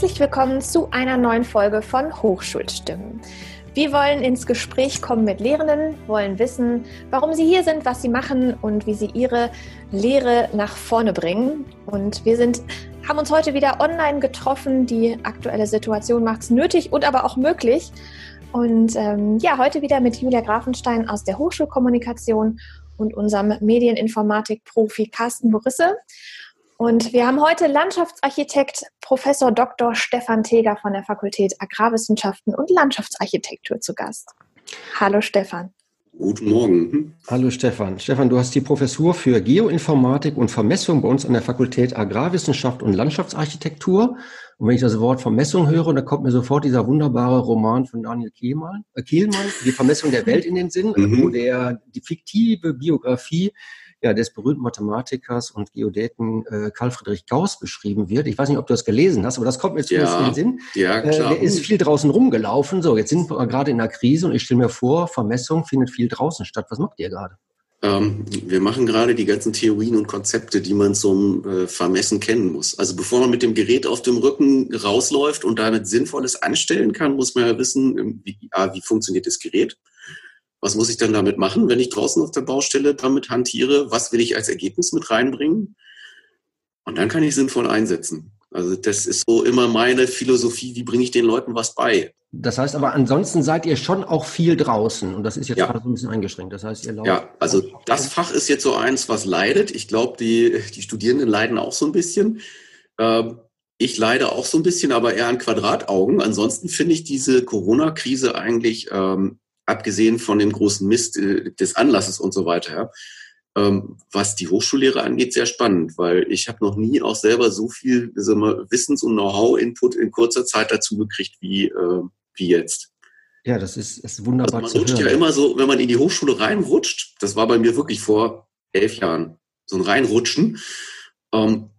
Herzlich willkommen zu einer neuen Folge von Hochschulstimmen. Wir wollen ins Gespräch kommen mit Lehrenden, wollen wissen, warum sie hier sind, was sie machen und wie sie ihre Lehre nach vorne bringen. Und wir sind, haben uns heute wieder online getroffen. Die aktuelle Situation macht es nötig und aber auch möglich. Und ähm, ja, heute wieder mit Julia Grafenstein aus der Hochschulkommunikation und unserem Medieninformatik-Profi Carsten Borisse. Und wir haben heute Landschaftsarchitekt Professor Dr. Stefan Teger von der Fakultät Agrarwissenschaften und Landschaftsarchitektur zu Gast. Hallo Stefan. Guten Morgen. Hallo Stefan. Stefan, du hast die Professur für Geoinformatik und Vermessung bei uns an der Fakultät Agrarwissenschaft und Landschaftsarchitektur. Und wenn ich das Wort Vermessung höre, dann kommt mir sofort dieser wunderbare Roman von Daniel Kehlmann, äh Kehlmann Die Vermessung der Welt in den Sinn, mhm. wo der, die fiktive Biografie ja, des berühmten Mathematikers und Geodäten äh, Karl Friedrich Gauss beschrieben wird. Ich weiß nicht, ob du das gelesen hast, aber das kommt mir zumindest ja, in den Sinn. Ja, äh, klar. Äh, der ist viel draußen rumgelaufen. So, jetzt sind wir gerade in einer Krise und ich stelle mir vor, Vermessung findet viel draußen statt. Was macht ihr gerade? Ähm, wir machen gerade die ganzen Theorien und Konzepte, die man zum äh, Vermessen kennen muss. Also bevor man mit dem Gerät auf dem Rücken rausläuft und damit Sinnvolles anstellen kann, muss man ja wissen, ähm, wie, ah, wie funktioniert das Gerät was muss ich dann damit machen, wenn ich draußen auf der Baustelle damit hantiere? Was will ich als Ergebnis mit reinbringen? Und dann kann ich sinnvoll einsetzen. Also das ist so immer meine Philosophie, wie bringe ich den Leuten was bei? Das heißt aber, ansonsten seid ihr schon auch viel draußen und das ist jetzt ja. gerade so ein bisschen eingeschränkt. Das heißt, ihr lauft. Ja, also das Fach ist jetzt so eins, was leidet. Ich glaube, die, die Studierenden leiden auch so ein bisschen. Ähm, ich leide auch so ein bisschen, aber eher an Quadrataugen. Ansonsten finde ich diese Corona-Krise eigentlich ähm, abgesehen von dem großen Mist äh, des Anlasses und so weiter, ähm, was die Hochschullehre angeht, sehr spannend, weil ich habe noch nie auch selber so viel wir, Wissens- und Know-how-Input in kurzer Zeit dazu gekriegt wie, äh, wie jetzt. Ja, das ist, ist wunderbar. Also man rutscht hören. ja immer so, wenn man in die Hochschule reinrutscht, das war bei mir wirklich vor elf Jahren, so ein Reinrutschen, ähm,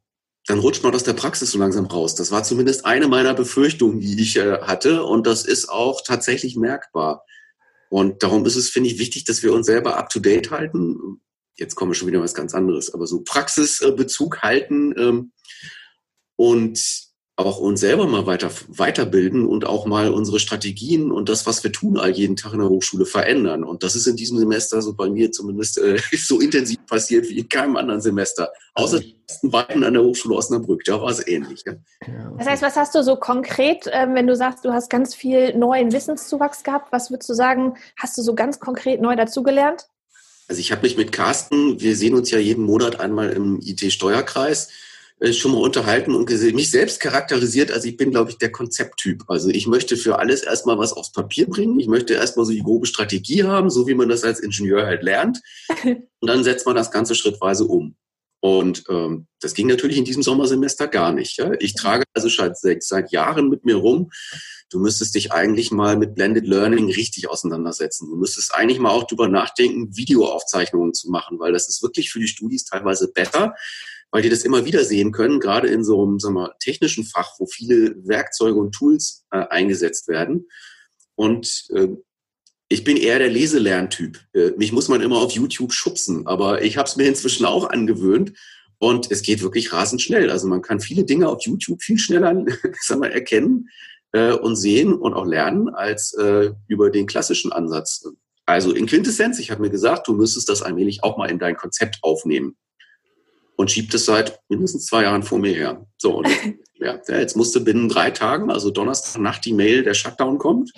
dann rutscht man aus der Praxis so langsam raus. Das war zumindest eine meiner Befürchtungen, die ich äh, hatte. Und das ist auch tatsächlich merkbar. Und darum ist es, finde ich, wichtig, dass wir uns selber up-to-date halten. Jetzt kommen wir schon wieder was ganz anderes, aber so Praxisbezug halten ähm, und auch uns selber mal weiter, weiterbilden und auch mal unsere Strategien und das, was wir tun, all jeden Tag in der Hochschule verändern. Und das ist in diesem Semester so bei mir zumindest äh, so intensiv passiert wie in keinem anderen Semester. Außer die ersten beiden an der Hochschule Osnabrück, da war es ähnlich. Ja. Das heißt, was hast du so konkret, äh, wenn du sagst, du hast ganz viel neuen Wissenszuwachs gehabt, was würdest du sagen, hast du so ganz konkret neu dazugelernt? Also ich habe mich mit Carsten, wir sehen uns ja jeden Monat einmal im IT-Steuerkreis, äh, schon mal unterhalten und mich selbst charakterisiert. Also ich bin, glaube ich, der Konzepttyp. Also ich möchte für alles erstmal was aufs Papier bringen. Ich möchte erstmal so die grobe Strategie haben, so wie man das als Ingenieur halt lernt. Und dann setzt man das Ganze schrittweise um. Und ähm, das ging natürlich in diesem Sommersemester gar nicht. Ja? Ich trage also seit, seit Jahren mit mir rum, du müsstest dich eigentlich mal mit Blended Learning richtig auseinandersetzen. Du müsstest eigentlich mal auch drüber nachdenken, Videoaufzeichnungen zu machen, weil das ist wirklich für die Studis teilweise besser, weil die das immer wieder sehen können, gerade in so einem sagen wir, technischen Fach, wo viele Werkzeuge und Tools äh, eingesetzt werden. Und äh, ich bin eher der Leselerntyp. Äh, mich muss man immer auf YouTube schubsen, aber ich habe es mir inzwischen auch angewöhnt und es geht wirklich rasend schnell. Also man kann viele Dinge auf YouTube viel schneller sagen wir, erkennen äh, und sehen und auch lernen als äh, über den klassischen Ansatz. Also in Quintessenz, ich habe mir gesagt, du müsstest das allmählich auch mal in dein Konzept aufnehmen und schiebt es seit mindestens zwei Jahren vor mir her. So, und ja, jetzt musste binnen drei Tagen, also Donnerstag Nacht, die Mail, der Shutdown kommt.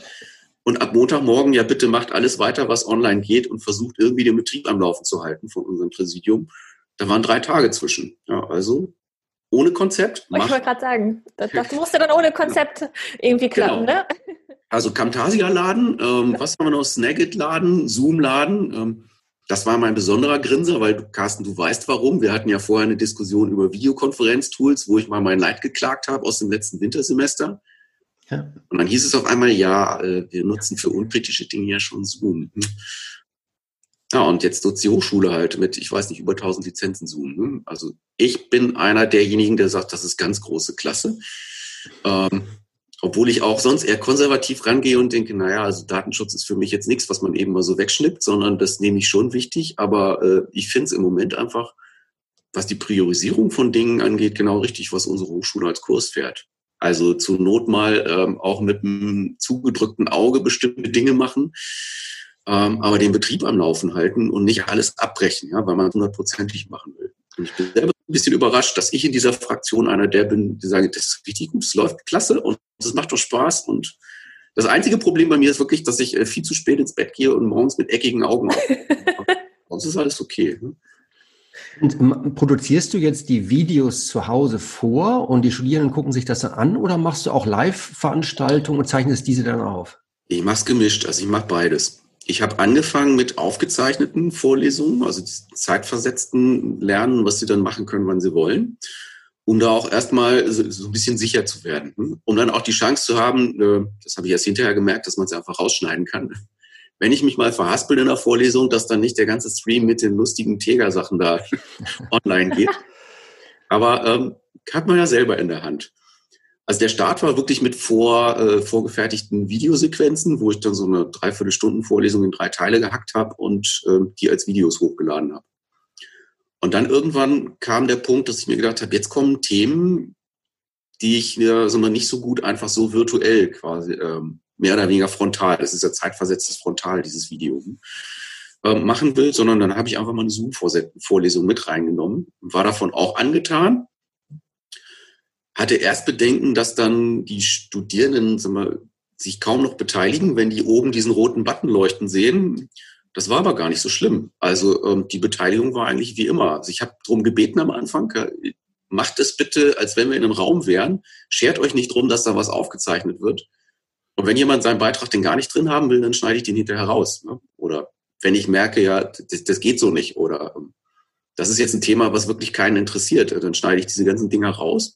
Und ab Montagmorgen, ja, bitte macht alles weiter, was online geht und versucht irgendwie den Betrieb am Laufen zu halten von unserem Präsidium. Da waren drei Tage zwischen. Ja, also ohne Konzept. Ich wollte gerade sagen, das, das, musste dann ohne Konzept irgendwie klappen, genau. ne? Also Camtasia-Laden, ähm, was haben wir noch? Snagit-Laden, Zoom-Laden. Ähm, das war mein besonderer Grinser, weil Carsten, du weißt warum. Wir hatten ja vorher eine Diskussion über Videokonferenztools, wo ich mal mein Leid geklagt habe aus dem letzten Wintersemester. Ja. Und dann hieß es auf einmal, ja, äh, wir nutzen für unkritische Dinge ja schon Zoom. Hm. Ja, und jetzt nutzt die Hochschule halt mit, ich weiß nicht, über 1000 Lizenzen Zoom. Hm. Also ich bin einer derjenigen, der sagt, das ist ganz große Klasse. Ähm, obwohl ich auch sonst eher konservativ rangehe und denke, naja, also Datenschutz ist für mich jetzt nichts, was man eben mal so wegschnippt, sondern das nehme ich schon wichtig. Aber äh, ich finde es im Moment einfach, was die Priorisierung von Dingen angeht, genau richtig, was unsere Hochschule als Kurs fährt. Also zur Not mal ähm, auch mit einem zugedrückten Auge bestimmte Dinge machen, ähm, aber den Betrieb am Laufen halten und nicht alles abbrechen, ja, weil man es hundertprozentig machen will. Und ich bin selber ein bisschen überrascht, dass ich in dieser Fraktion einer der bin, die sagen, das ist richtig gut, es läuft klasse und es macht doch Spaß und das einzige Problem bei mir ist wirklich, dass ich äh, viel zu spät ins Bett gehe und morgens mit eckigen Augen aufwache. Sonst ist alles okay. Ne? Und produzierst du jetzt die Videos zu Hause vor und die Studierenden gucken sich das dann an oder machst du auch Live-Veranstaltungen und zeichnest diese dann auf? Ich mache es gemischt, also ich mache beides. Ich habe angefangen mit aufgezeichneten Vorlesungen, also zeitversetzten Lernen, was sie dann machen können, wann sie wollen, um da auch erstmal so, ein bisschen sicher zu werden. Hm? Um dann auch die Chance zu haben, äh, das habe ich erst hinterher gemerkt, dass man es einfach rausschneiden kann, wenn ich mich mal verhaspel in der Vorlesung, dass dann nicht der ganze Stream mit den lustigen Teger-Sachen da online geht. Aber ähm, hat man ja selber in der Hand. Also der Start war wirklich mit vor, äh, vorgefertigten Videosequenzen, wo ich dann so eine Dreiviertelstunden Vorlesung in drei Teile gehackt habe und äh, die als Videos hochgeladen habe. Und dann irgendwann kam der Punkt, dass ich mir gedacht habe, jetzt kommen Themen, die ich mir also nicht so gut einfach so virtuell quasi ähm, mehr oder weniger frontal, das ist ja zeitversetztes Frontal, dieses Video, äh, machen will, sondern dann habe ich einfach mal eine Zoom-Vorlesung mit reingenommen, war davon auch angetan, hatte erst Bedenken, dass dann die Studierenden sagen wir, sich kaum noch beteiligen, wenn die oben diesen roten Button leuchten sehen. Das war aber gar nicht so schlimm. Also ähm, die Beteiligung war eigentlich wie immer. Also ich habe darum gebeten am Anfang, macht es bitte, als wenn wir in einem Raum wären. Schert euch nicht drum, dass da was aufgezeichnet wird. Und wenn jemand seinen Beitrag den gar nicht drin haben will, dann schneide ich den hinterher raus. Ne? Oder wenn ich merke, ja, das, das geht so nicht oder ähm, das ist jetzt ein Thema, was wirklich keinen interessiert, dann schneide ich diese ganzen Dinger raus.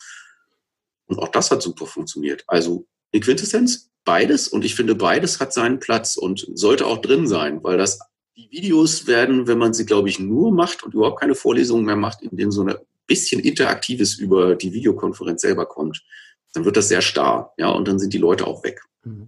Und auch das hat super funktioniert. Also in Quintessenz beides und ich finde, beides hat seinen Platz und sollte auch drin sein, weil das die Videos werden, wenn man sie, glaube ich, nur macht und überhaupt keine Vorlesungen mehr macht, in denen so ein bisschen Interaktives über die Videokonferenz selber kommt, dann wird das sehr starr, ja, und dann sind die Leute auch weg. Mhm.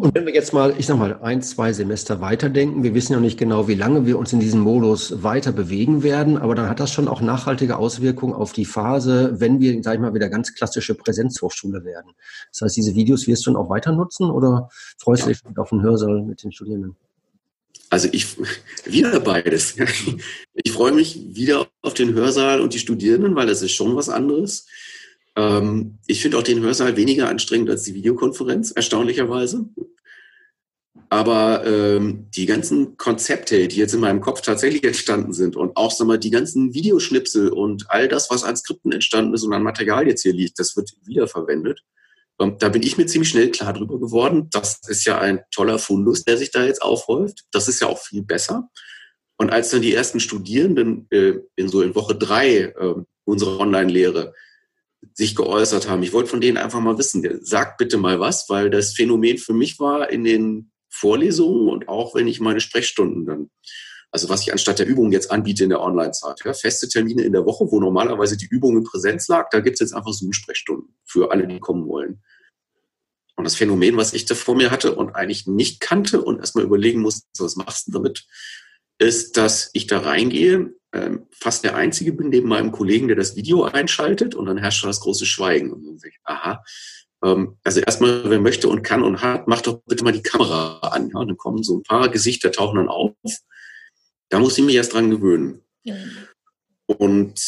Und wenn wir jetzt mal, ich sag mal, ein, zwei Semester weiterdenken, wir wissen ja nicht genau, wie lange wir uns in diesem Modus weiter bewegen werden, aber dann hat das schon auch nachhaltige Auswirkungen auf die Phase, wenn wir, sag ich mal, wieder ganz klassische Präsenzhochschule werden. Das heißt, diese Videos wirst du dann auch weiter nutzen oder freust du dich auf den Hörsaal mit den Studierenden? Also ich, wieder beides. Ich freue mich wieder auf den Hörsaal und die Studierenden, weil das ist schon was anderes. Ähm, ich finde auch den Hörsaal weniger anstrengend als die Videokonferenz, erstaunlicherweise. Aber ähm, die ganzen Konzepte, die jetzt in meinem Kopf tatsächlich entstanden sind und auch sag mal, die ganzen Videoschnipsel und all das, was an Skripten entstanden ist und an Material jetzt hier liegt, das wird wiederverwendet. Und ähm, da bin ich mir ziemlich schnell klar drüber geworden. Das ist ja ein toller Fundus, der sich da jetzt aufhäuft. Das ist ja auch viel besser. Und als dann die ersten Studierenden äh, in so in Woche drei äh, unserer Online-Lehre sich geäußert haben. Ich wollte von denen einfach mal wissen, sagt bitte mal was, weil das Phänomen für mich war in den Vorlesungen und auch wenn ich meine Sprechstunden dann, also was ich anstatt der Übung jetzt anbiete in der Online-Zeit, ja, feste Termine in der Woche, wo normalerweise die Übung in Präsenz lag, da gibt es jetzt einfach Zoom-Sprechstunden für alle, die kommen wollen. Und das Phänomen, was ich da vor mir hatte und eigentlich nicht kannte und erstmal überlegen musste, was machst du damit, ist, dass ich da reingehe, ähm, fast der Einzige bin neben meinem Kollegen, der das Video einschaltet und dann herrscht das große Schweigen. Und dann sage ich, aha, ähm, also erstmal, wer möchte und kann und hat, macht doch bitte mal die Kamera an. Ja? Und dann kommen so ein paar Gesichter, tauchen dann auf. Da muss ich mich erst dran gewöhnen. Ja. Und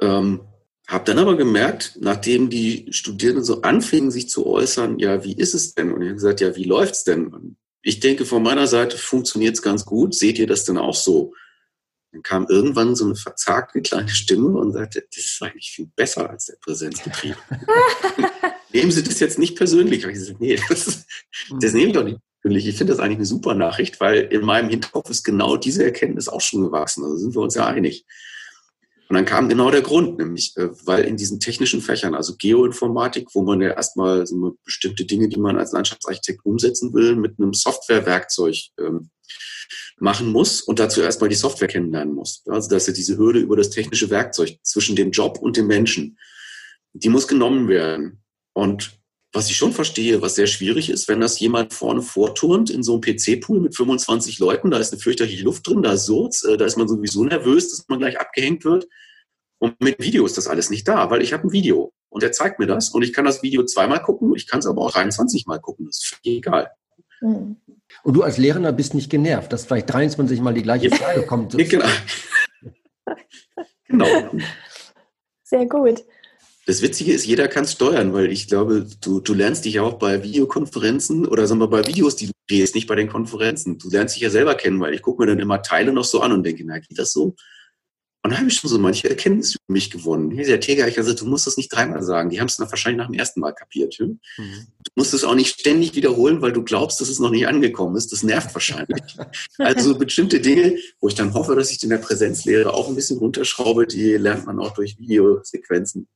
ähm, habe dann aber gemerkt, nachdem die Studierenden so anfingen, sich zu äußern, ja, wie ist es denn? Und ich habe gesagt, ja, wie läuft's denn? Und ich denke, von meiner Seite funktioniert es ganz gut. Seht ihr das denn auch so? Dann kam irgendwann so eine verzagte kleine Stimme und sagte, das ist eigentlich viel besser als der Präsenzbetrieb. Nehmen Sie das jetzt nicht persönlich. Und ich gesagt, nee, das, das nehme ich doch nicht persönlich. Ich finde das eigentlich eine super Nachricht, weil in meinem Hinterkopf ist genau diese Erkenntnis auch schon gewachsen. Also sind wir uns ja einig. Und dann kam genau der Grund, nämlich, äh, weil in diesen technischen Fächern, also Geoinformatik, wo man ja erstmal so bestimmte Dinge, die man als Landschaftsarchitekt umsetzen will, mit einem Softwarewerkzeug ähm, machen muss und dazu erstmal die Software kennenlernen muss. Also dass ja diese Hürde über das technische Werkzeug zwischen dem Job und dem Menschen, die muss genommen werden. Und was ich schon verstehe, was sehr schwierig ist, wenn das jemand vorne vorturnt in so einem PC-Pool mit 25 Leuten, da ist eine fürchterliche Luft drin, da ist Surz, äh, da ist man sowieso nervös, dass man gleich abgehängt wird. Und mit Video ist das alles nicht da, weil ich habe ein Video. und der zeigt mir das und ich kann das Video zweimal gucken, ich kann es aber auch 23 Mal gucken, das ist egal. Mhm. Und du als Lehrender bist nicht genervt, dass vielleicht 23 Mal die gleiche Frage kommt. genau. genau. Sehr gut. Das Witzige ist, jeder kann es steuern, weil ich glaube, du, du lernst dich ja auch bei Videokonferenzen oder sagen wir bei Videos, die du drehst, nicht bei den Konferenzen. Du lernst dich ja selber kennen, weil ich gucke mir dann immer Teile noch so an und denke, na, geht das so? Und da habe ich schon so manche Erkenntnisse für mich gewonnen. Hier, der Teger, ich gesagt, du musst das nicht dreimal sagen. Die haben es wahrscheinlich nach dem ersten Mal kapiert. Ja? Mhm. Du musst es auch nicht ständig wiederholen, weil du glaubst, dass es noch nicht angekommen ist. Das nervt wahrscheinlich. also bestimmte Dinge, wo ich dann hoffe, dass ich in der Präsenzlehre auch ein bisschen runterschraube, die lernt man auch durch Videosequenzen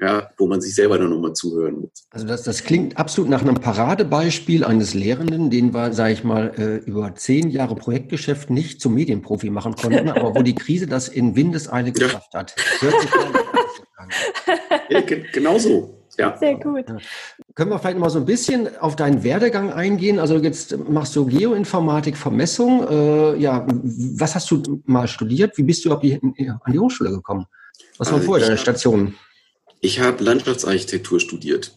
ja, wo man sich selber dann nochmal zuhören muss. Also das, das klingt absolut nach einem Paradebeispiel eines Lehrenden, den wir, sage ich mal, äh, über zehn Jahre Projektgeschäft nicht zum Medienprofi machen konnten, aber wo die Krise das in Windeseile geschafft hat. Hört sich an. ja, genau so. Ja. Sehr gut. Können wir vielleicht mal so ein bisschen auf deinen Werdegang eingehen? Also jetzt machst du Geoinformatik, Vermessung. Äh, ja, was hast du mal studiert? Wie bist du überhaupt an die Hochschule gekommen? Was waren also vorher deine Stationen? Ich habe Landschaftsarchitektur studiert.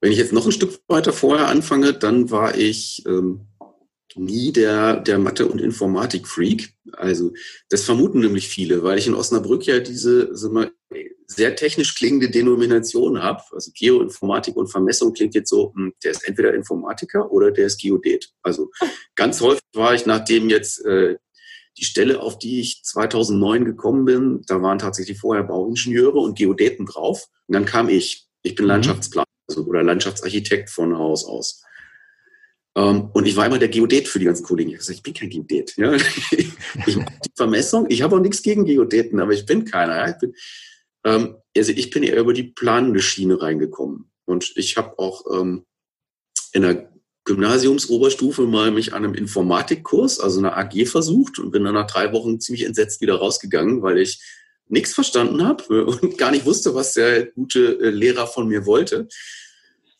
Wenn ich jetzt noch ein Stück weiter vorher anfange, dann war ich ähm, nie der, der Mathe- und Informatik-Freak. Also das vermuten nämlich viele, weil ich in Osnabrück ja diese sag mal, sehr technisch klingende Denomination habe. Also Geoinformatik und Vermessung klingt jetzt so, hm, der ist entweder Informatiker oder der ist Geodet. Also ganz häufig war ich, nachdem jetzt äh, die Stelle, auf die ich 2009 gekommen bin, da waren tatsächlich vorher Bauingenieure und Geodäten drauf. Und dann kam ich. Ich bin mhm. Landschaftsplaner also, oder Landschaftsarchitekt von Haus aus. Um, ähm, und ich war immer der Geodät für die ganzen Kollegen. Ich habe gesagt, ich bin kein Geodät. Ja? Ich mache die Vermessung. Ich habe auch nichts gegen Geodäten, aber ich bin keiner. Ja? Ich bin, ähm, also ich bin eher über die planende reingekommen. Und ich habe auch ähm, in der Gymnasiumsoberstufe mal mich an einem Informatikkurs, also einer AG versucht und bin dann nach drei Wochen ziemlich entsetzt wieder rausgegangen, weil ich nichts verstanden habe und gar nicht wusste, was der gute äh, Lehrer von mir wollte.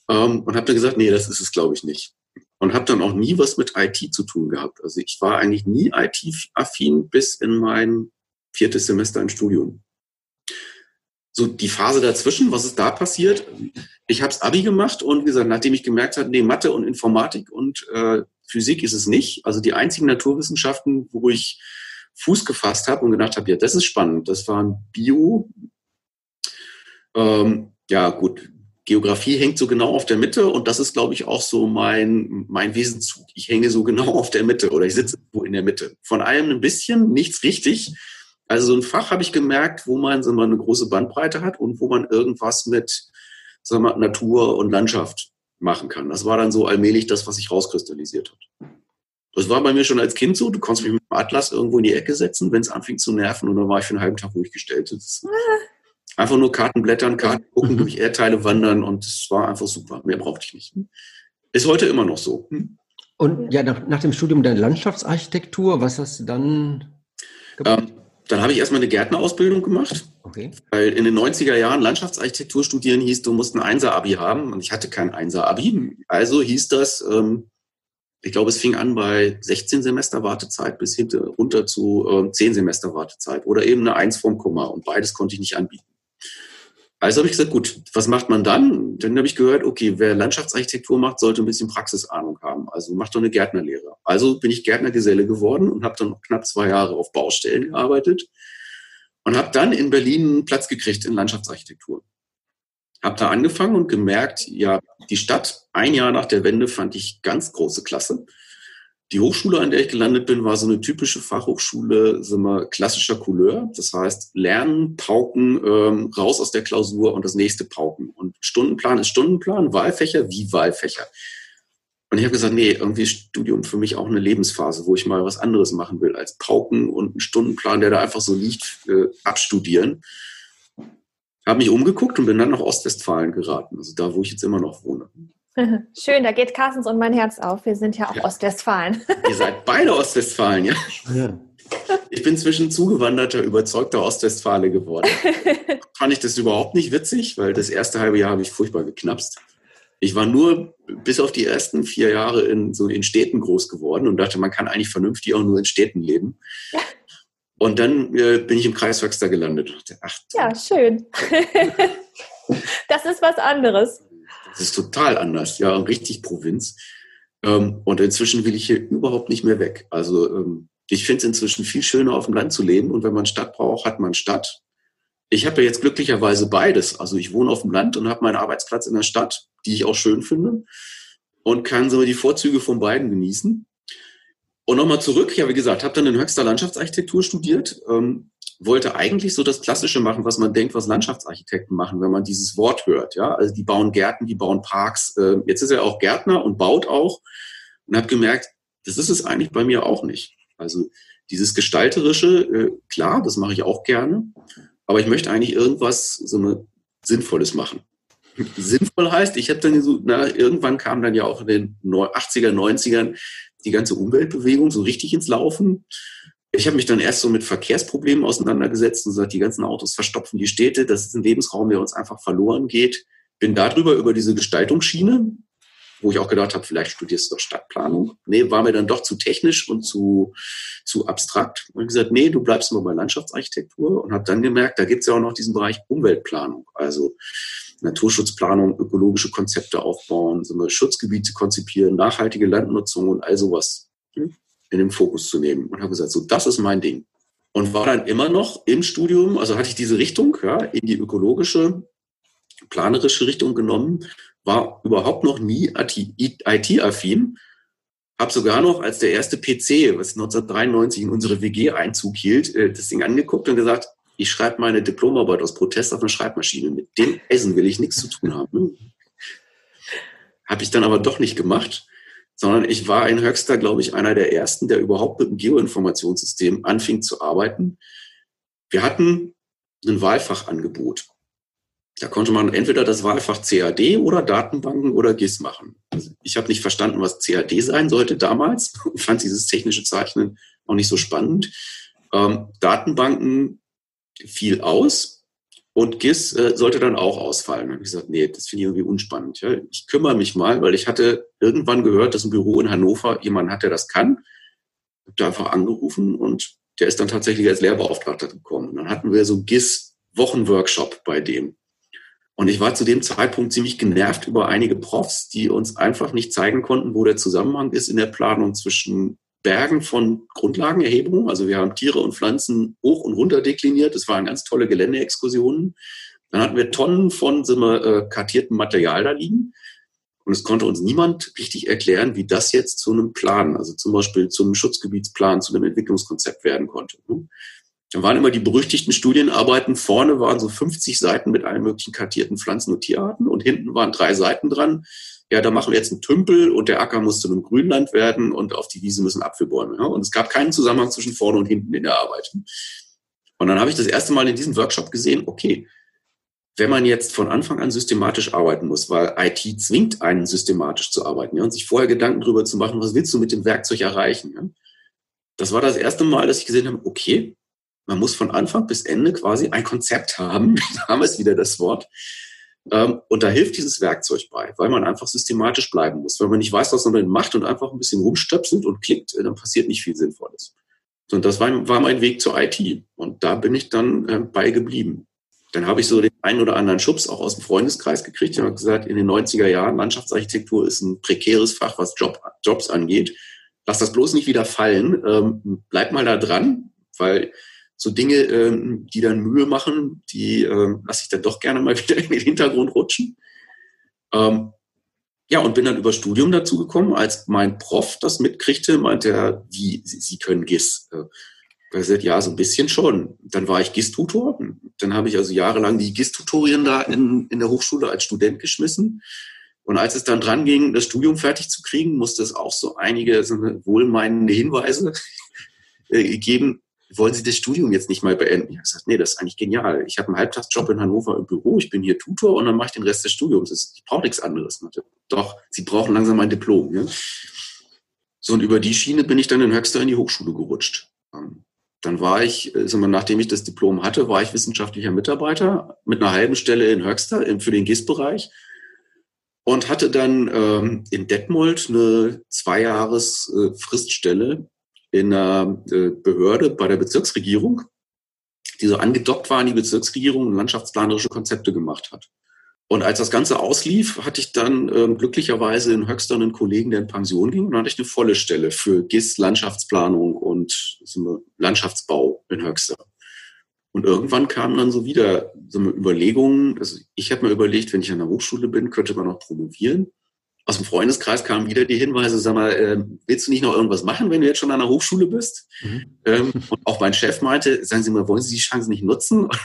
Ähm, und habe dann gesagt, nee, das ist es, glaube ich, nicht. Und habe dann auch nie was mit IT zu tun gehabt. Also ich war eigentlich nie IT-affin bis in mein viertes Semester im Studium so die Phase dazwischen, was ist da passiert? Ich habe Abi gemacht und wie gesagt, nachdem ich gemerkt habe, nee, Mathe und Informatik und äh, Physik ist es nicht. Also die einzigen Naturwissenschaften, wo ich Fuß gefasst habe und gedacht habe, ja, das ist spannend. Das waren Bio. Ähm, ja, gut. Geografie hängt so genau auf der Mitte und das ist, glaube ich, auch so mein, mein Wesenszug. Ich hänge so genau auf der Mitte oder ich sitze wo in der Mitte. Von allem ein bisschen, nichts richtig. Also so ein Fach habe ich gemerkt, wo man sagen wir, eine große Bandbreite hat und wo man irgendwas mit sagen wir, Natur und Landschaft machen kann. Das war dann so allmählich das, was sich rauskristallisiert hat. Das war bei mir schon als Kind so. Du konntest mich mit dem Atlas irgendwo in die Ecke setzen, wenn es anfing zu nerven und dann war ich für einen halben Tag ruhig gestellt. einfach nur Karten blättern, Karten gucken, durch Erdteile wandern und es war einfach super. Mehr brauchte ich nicht. Ist heute immer noch so. Hm? Und ja, nach, nach, dem Studium der Landschaftsarchitektur, was hast du dann gemacht? Ähm, dann habe ich erstmal eine Gärtnerausbildung gemacht. Okay. Weil in den 90er Jahren Landschaftsarchitektur studieren hieß, du musst ein Einser-Abi haben. Und ich hatte kein Einser-Abi. Also hieß das, ähm, ich glaube, es fing an bei 16 Semester Wartezeit bis hinter runter zu äh, 10 Semester Wartezeit oder eben eine Eins vom Komma. Und beides konnte ich nicht anbieten. Also habe ich gesagt, gut, was macht man dann? Dann habe ich gehört, okay, wer Landschaftsarchitektur macht, sollte ein bisschen Praxisahnung haben. Also macht doch eine Gärtnerlehre. Also bin ich Gärtnergeselle geworden und habe dann noch knapp zwei Jahre auf Baustellen gearbeitet und habe dann in Berlin einen Platz gekriegt in Landschaftsarchitektur. Habe da angefangen und gemerkt, ja, die Stadt ein Jahr nach der Wende fand ich ganz große Klasse. Die Hochschule, an der ich gelandet bin, war so eine typische Fachhochschule, sind wir klassischer Couleur. Das heißt, lernen, pauken, ähm, raus aus der Klausur und das nächste pauken. Und Stundenplan ist Stundenplan, Wahlfächer wie Wahlfächer. Und ich habe gesagt, nee, irgendwie ist Studium für mich auch eine Lebensphase, wo ich mal was anderes machen will als pauken und einen Stundenplan, der da einfach so liegt, äh, abstudieren. Habe mich umgeguckt und bin dann nach Ostwestfalen geraten, also da, wo ich jetzt immer noch wohne. Schön, da geht Carstens und mein Herz auf. Wir sind ja auch ja. Ostwestfalen. Ihr seid beide Ostwestfalen, ja? ja. Ich bin zwischen zugewanderter, überzeugter Ostwestfale geworden. Fand ich das überhaupt nicht witzig, weil das erste halbe Jahr habe ich furchtbar geknapst. Ich war nur bis auf die ersten vier Jahre in, so in Städten groß geworden und dachte, man kann eigentlich vernünftig auch nur in Städten leben. Ja. Und dann äh, bin ich im Kreiswachster gelandet. Dachte, ach, ja, schön. Das ist was anderes. Das ist total anders, ja, richtig Provinz. Ähm, und inzwischen will ich hier überhaupt nicht mehr weg. Also ähm, ich finde es inzwischen viel schöner, auf dem Land zu leben. Und wenn man Stadt braucht, hat man Stadt. Ich habe ja jetzt glücklicherweise beides. Also ich wohne auf dem Land und habe meinen Arbeitsplatz in der Stadt, die ich auch schön finde. Und kann so die Vorzüge von beiden genießen. Und nochmal zurück, ja, wie gesagt, habe dann in Höchster Landschaftsarchitektur studiert. Ähm, wollte eigentlich so das Klassische machen, was man denkt, was Landschaftsarchitekten machen, wenn man dieses Wort hört. Ja, also die bauen Gärten, die bauen Parks. Äh, jetzt ist er auch Gärtner und baut auch und habe gemerkt, das ist es eigentlich bei mir auch nicht. Also dieses gestalterische, äh, klar, das mache ich auch gerne, aber ich möchte eigentlich irgendwas so eine Sinnvolles machen. Sinnvoll heißt, ich habe dann so, na, irgendwann kam dann ja auch in den 80er, 90ern die ganze Umweltbewegung so richtig ins Laufen ich habe mich dann erst so mit Verkehrsproblemen auseinandergesetzt und gesagt, die ganzen Autos verstopfen die Städte, das ist ein Lebensraum, der uns einfach verloren geht. Bin darüber über diese Gestaltungsschiene, wo ich auch gedacht habe, vielleicht studierst du doch Stadtplanung. Nee, war mir dann doch zu technisch und zu, zu abstrakt. Und gesagt, nee, du bleibst mal bei Landschaftsarchitektur und habe dann gemerkt, da gibt es ja auch noch diesen Bereich Umweltplanung, also Naturschutzplanung, ökologische Konzepte aufbauen, so Schutzgebiete konzipieren, nachhaltige Landnutzung und all sowas. Hm? In den Fokus zu nehmen und habe gesagt, so, das ist mein Ding. Und war dann immer noch im Studium, also hatte ich diese Richtung, ja, in die ökologische, planerische Richtung genommen, war überhaupt noch nie IT-affin, habe sogar noch als der erste PC, was 1993 in unsere WG Einzug hielt, äh, das Ding angeguckt und gesagt, ich schreibe meine Diplomarbeit aus Protest auf einer Schreibmaschine. Mit dem Essen will ich nichts zu tun haben. Habe ich dann aber doch nicht gemacht sondern ich war in Höxter, glaube ich, einer der ersten, der überhaupt mit dem Geoinformationssystem anfing zu arbeiten. Wir hatten ein Wahlfachangebot. Da konnte man entweder das Wahlfach CAD oder Datenbanken oder GIS machen. Also ich habe nicht verstanden, was CAD sein sollte damals und fand dieses technische Zeichnen auch nicht so spannend. Ähm, Datenbanken fiel aus, und GIS äh, sollte dann auch ausfallen. Dann habe ich gesagt, nee, das finde ich irgendwie unspannend. Ja. Ich kümmere mich mal, weil ich hatte irgendwann gehört, dass ein Büro in Hannover jemand hat, der das kann. Habe da einfach angerufen und der ist dann tatsächlich als Lehrbeauftragter gekommen. Und dann hatten wir so GIS-Wochenworkshop bei dem. Und ich war zu dem Zeitpunkt ziemlich genervt über einige Profs, die uns einfach nicht zeigen konnten, wo der Zusammenhang ist in der Planung zwischen Bergen von Grundlagenerhebungen. Also wir haben Tiere und Pflanzen hoch und runter dekliniert. Das waren ganz tolle Geländeexkursionen. Dann hatten wir Tonnen von sind wir, äh, kartiertem Material da liegen. Und es konnte uns niemand richtig erklären, wie das jetzt zu einem Plan, also zum Beispiel zu einem Schutzgebietsplan, zu einem Entwicklungskonzept werden konnte. Dann waren immer die berüchtigten Studienarbeiten. Vorne waren so 50 Seiten mit allen möglichen kartierten Pflanzen und Tierarten und hinten waren drei Seiten dran ja, da machen wir jetzt einen Tümpel und der Acker muss zu einem Grünland werden und auf die Wiese müssen Apfelbäume. Ja? Und es gab keinen Zusammenhang zwischen vorne und hinten in der Arbeit. Und dann habe ich das erste Mal in diesem Workshop gesehen, okay, wenn man jetzt von Anfang an systematisch arbeiten muss, weil IT zwingt einen systematisch zu arbeiten ja, und sich vorher Gedanken darüber zu machen, was willst du mit dem Werkzeug erreichen. Ja? Das war das erste Mal, dass ich gesehen habe, okay, man muss von Anfang bis Ende quasi ein Konzept haben. da haben wir es wieder das Wort. Ähm, und da hilft dieses Werkzeug bei, weil man einfach systematisch bleiben muss. Wenn man nicht weiß, was man damit macht und einfach ein bisschen rumstöpselt und klickt, äh, dann passiert nicht viel Sinnvolles. Und das war, mein Weg zur IT. Und da bin ich dann äh, bei geblieben. Dann habe ich so den einen oder anderen Schubs auch aus dem Freundeskreis gekriegt. Ich habe gesagt, in den 90er Jahren, Landschaftsarchitektur ist ein prekäres Fach, was Job, Jobs angeht. Lass das bloß nicht wieder fallen. Ähm, bleib mal da dran, weil so Dinge, ähm, die dann Mühe machen, die ähm, lasse ich dann doch gerne mal wieder in den Hintergrund rutschen. Ähm, ja, und bin dann über Studium dazu gekommen, als mein Prof das mitkriegte, meinte er, wie, Sie, Sie können GIS. Äh, gesagt, ja, so ein bisschen schon. Dann war ich GIS-Tutor. Dann habe ich also jahrelang die GIS-Tutorien da in, in der Hochschule als Student geschmissen. Und als es dann dran ging, das Studium fertig zu kriegen, musste es auch so einige so wohlmeinende Hinweise äh, geben wollen Sie das Studium jetzt nicht mal beenden? Ich habe gesagt, nee, das ist eigentlich genial. Ich habe einen Halbtagsjob in Hannover im Büro, ich bin hier Tutor und dann mache ich den Rest des Studiums. Ich brauche nichts anderes. Doch, Sie brauchen langsam ein Diplom. Ja? So, und über die Schiene bin ich dann in Höxter in die Hochschule gerutscht. Ähm, dann war ich, äh, nachdem ich das Diplom hatte, war ich wissenschaftlicher Mitarbeiter mit einer halben Stelle in Höxter für den GIS-Bereich und hatte dann ähm, in Detmold eine Zweijahres äh, in einer äh, Behörde bei der Bezirksregierung, die so angedockt war an die Bezirksregierung und landschaftsplanerische Konzepte gemacht hat. Und als das Ganze auslief, hatte ich dann ähm, glücklicherweise in Höxter einen Kollegen, der in Pension ging. Und dann hatte ich eine volle Stelle für GIS, Landschaftsplanung und Landschaftsbau in Höxter. Und irgendwann kamen dann so wieder so Überlegungen. Also ich habe mir überlegt, wenn ich an der Hochschule bin, könnte man noch promovieren. Aus dem Freundeskreis kamen wieder die Hinweise, sag mal, äh, willst du nicht noch irgendwas machen, wenn du jetzt schon an der Hochschule bist? Mhm. Ähm, und auch mein Chef meinte, sagen Sie mal, wollen Sie die Chance nicht nutzen?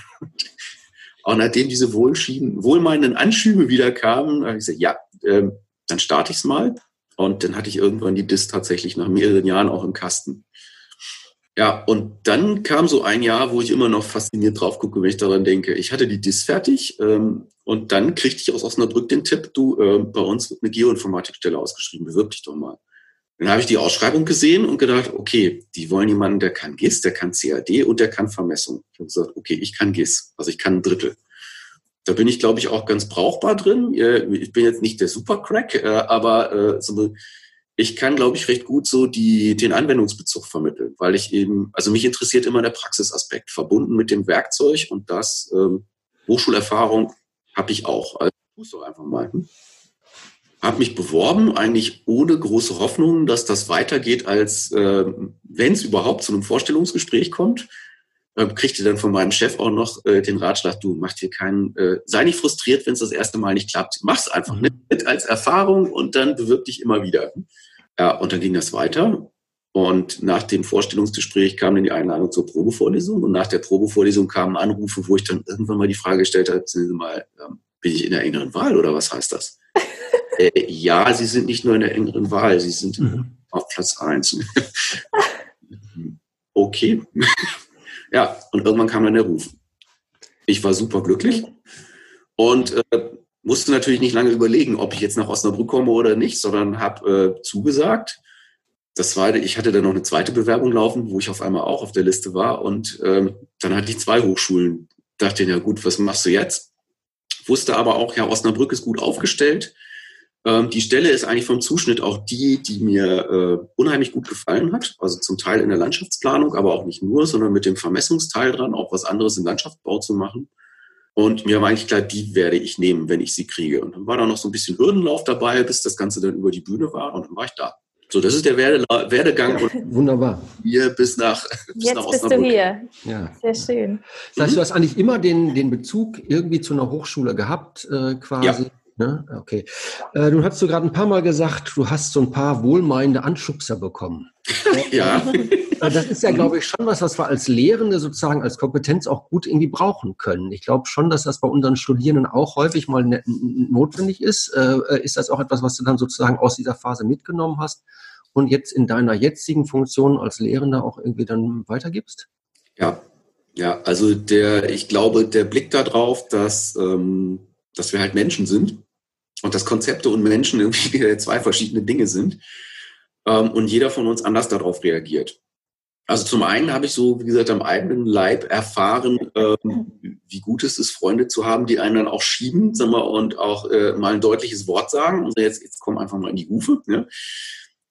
Und nachdem diese wohlmeinenden Anschübe wieder kamen, habe ich gesagt, ja, äh, dann starte ich es mal. Und dann hatte ich irgendwann die DIS tatsächlich nach mehreren Jahren auch im Kasten. Ja, und dann kam so ein Jahr, wo ich immer noch fasziniert drauf gucke, wenn ich daran denke. Ich hatte die DIS fertig ähm, und dann kriegte ich aus Osnabrück den Tipp, du, äh, bei uns wird eine Geoinformatikstelle ausgeschrieben, bewirb dich doch mal. Dann habe ich die Ausschreibung gesehen und gedacht, okay, die wollen jemanden, der kann GIS, der kann CAD und der kann Vermessung. Ich habe gesagt, okay, ich kann GIS, also ich kann ein Drittel. Da bin ich, glaube ich, auch ganz brauchbar drin. Ich bin jetzt nicht der Supercrack, äh, aber äh, ich kann, glaube ich, recht gut so die, den Anwendungsbezug vermitteln, weil ich eben, also mich interessiert immer der Praxisaspekt, verbunden mit dem Werkzeug und das ähm, Hochschulerfahrung habe ich auch. Also tust doch einfach mal. Hm? Habe mich beworben, eigentlich ohne große Hoffnung, dass das weitergeht, als äh, wenn es überhaupt zu einem Vorstellungsgespräch kommt. Äh, kriegte dann von meinem Chef auch noch äh, den Ratschlag, du mach dir keinen, äh, sei nicht frustriert, wenn es das erste Mal nicht klappt. Mach's einfach mhm. mit als Erfahrung und dann bewirb dich immer wieder. Ja, und dann ging das weiter. Und nach dem Vorstellungsgespräch kam dann die Einladung zur Probevorlesung. Und nach der Probevorlesung kamen Anrufe, wo ich dann irgendwann mal die Frage gestellt habe, sind Sie mal, ähm, bin ich in der engeren Wahl oder was heißt das? äh, ja, Sie sind nicht nur in der engeren Wahl, Sie sind mhm. auf Platz eins. okay. Ja, und irgendwann kam dann der Ruf. Ich war super glücklich und äh, musste natürlich nicht lange überlegen, ob ich jetzt nach Osnabrück komme oder nicht, sondern habe äh, zugesagt. Das zweite, ich hatte dann noch eine zweite Bewerbung laufen, wo ich auf einmal auch auf der Liste war. Und ähm, dann hatte ich zwei Hochschulen. Dachte, ja gut, was machst du jetzt? Wusste aber auch, ja, Osnabrück ist gut aufgestellt. Ähm, die Stelle ist eigentlich vom Zuschnitt auch die, die mir äh, unheimlich gut gefallen hat. Also zum Teil in der Landschaftsplanung, aber auch nicht nur, sondern mit dem Vermessungsteil dran, auch was anderes im Landschaftsbau zu machen. Und mir war eigentlich klar, die werde ich nehmen, wenn ich sie kriege. Und dann war da noch so ein bisschen Hürdenlauf dabei, bis das Ganze dann über die Bühne war und dann war ich da. So, das ist der Werde Werdegang. Wunderbar. Hier bis nach bis Jetzt nach bist du hier. Ja. Sehr schön. Das heißt, du hast eigentlich immer den, den Bezug irgendwie zu einer Hochschule gehabt, äh, quasi. Ja. Ne? Okay. Äh, nun hast du gerade ein paar Mal gesagt, du hast so ein paar wohlmeinende Anschubser bekommen. ja. Äh, das ist ja, glaube ich, schon was, was wir als Lehrende sozusagen als Kompetenz auch gut irgendwie brauchen können. Ich glaube schon, dass das bei unseren Studierenden auch häufig mal ne notwendig ist. Äh, ist das auch etwas, was du dann sozusagen aus dieser Phase mitgenommen hast und jetzt in deiner jetzigen Funktion als Lehrender auch irgendwie dann weitergibst? Ja, ja, also der, ich glaube, der Blick darauf, dass, ähm, dass wir halt Menschen sind und dass Konzepte und Menschen irgendwie zwei verschiedene Dinge sind ähm, und jeder von uns anders darauf reagiert. Also zum einen habe ich so, wie gesagt, am eigenen Leib erfahren, ähm, wie gut es ist, Freunde zu haben, die einen dann auch schieben, sagen wir, und auch äh, mal ein deutliches Wort sagen. Und jetzt, jetzt komm einfach mal in die Hufe. Ja?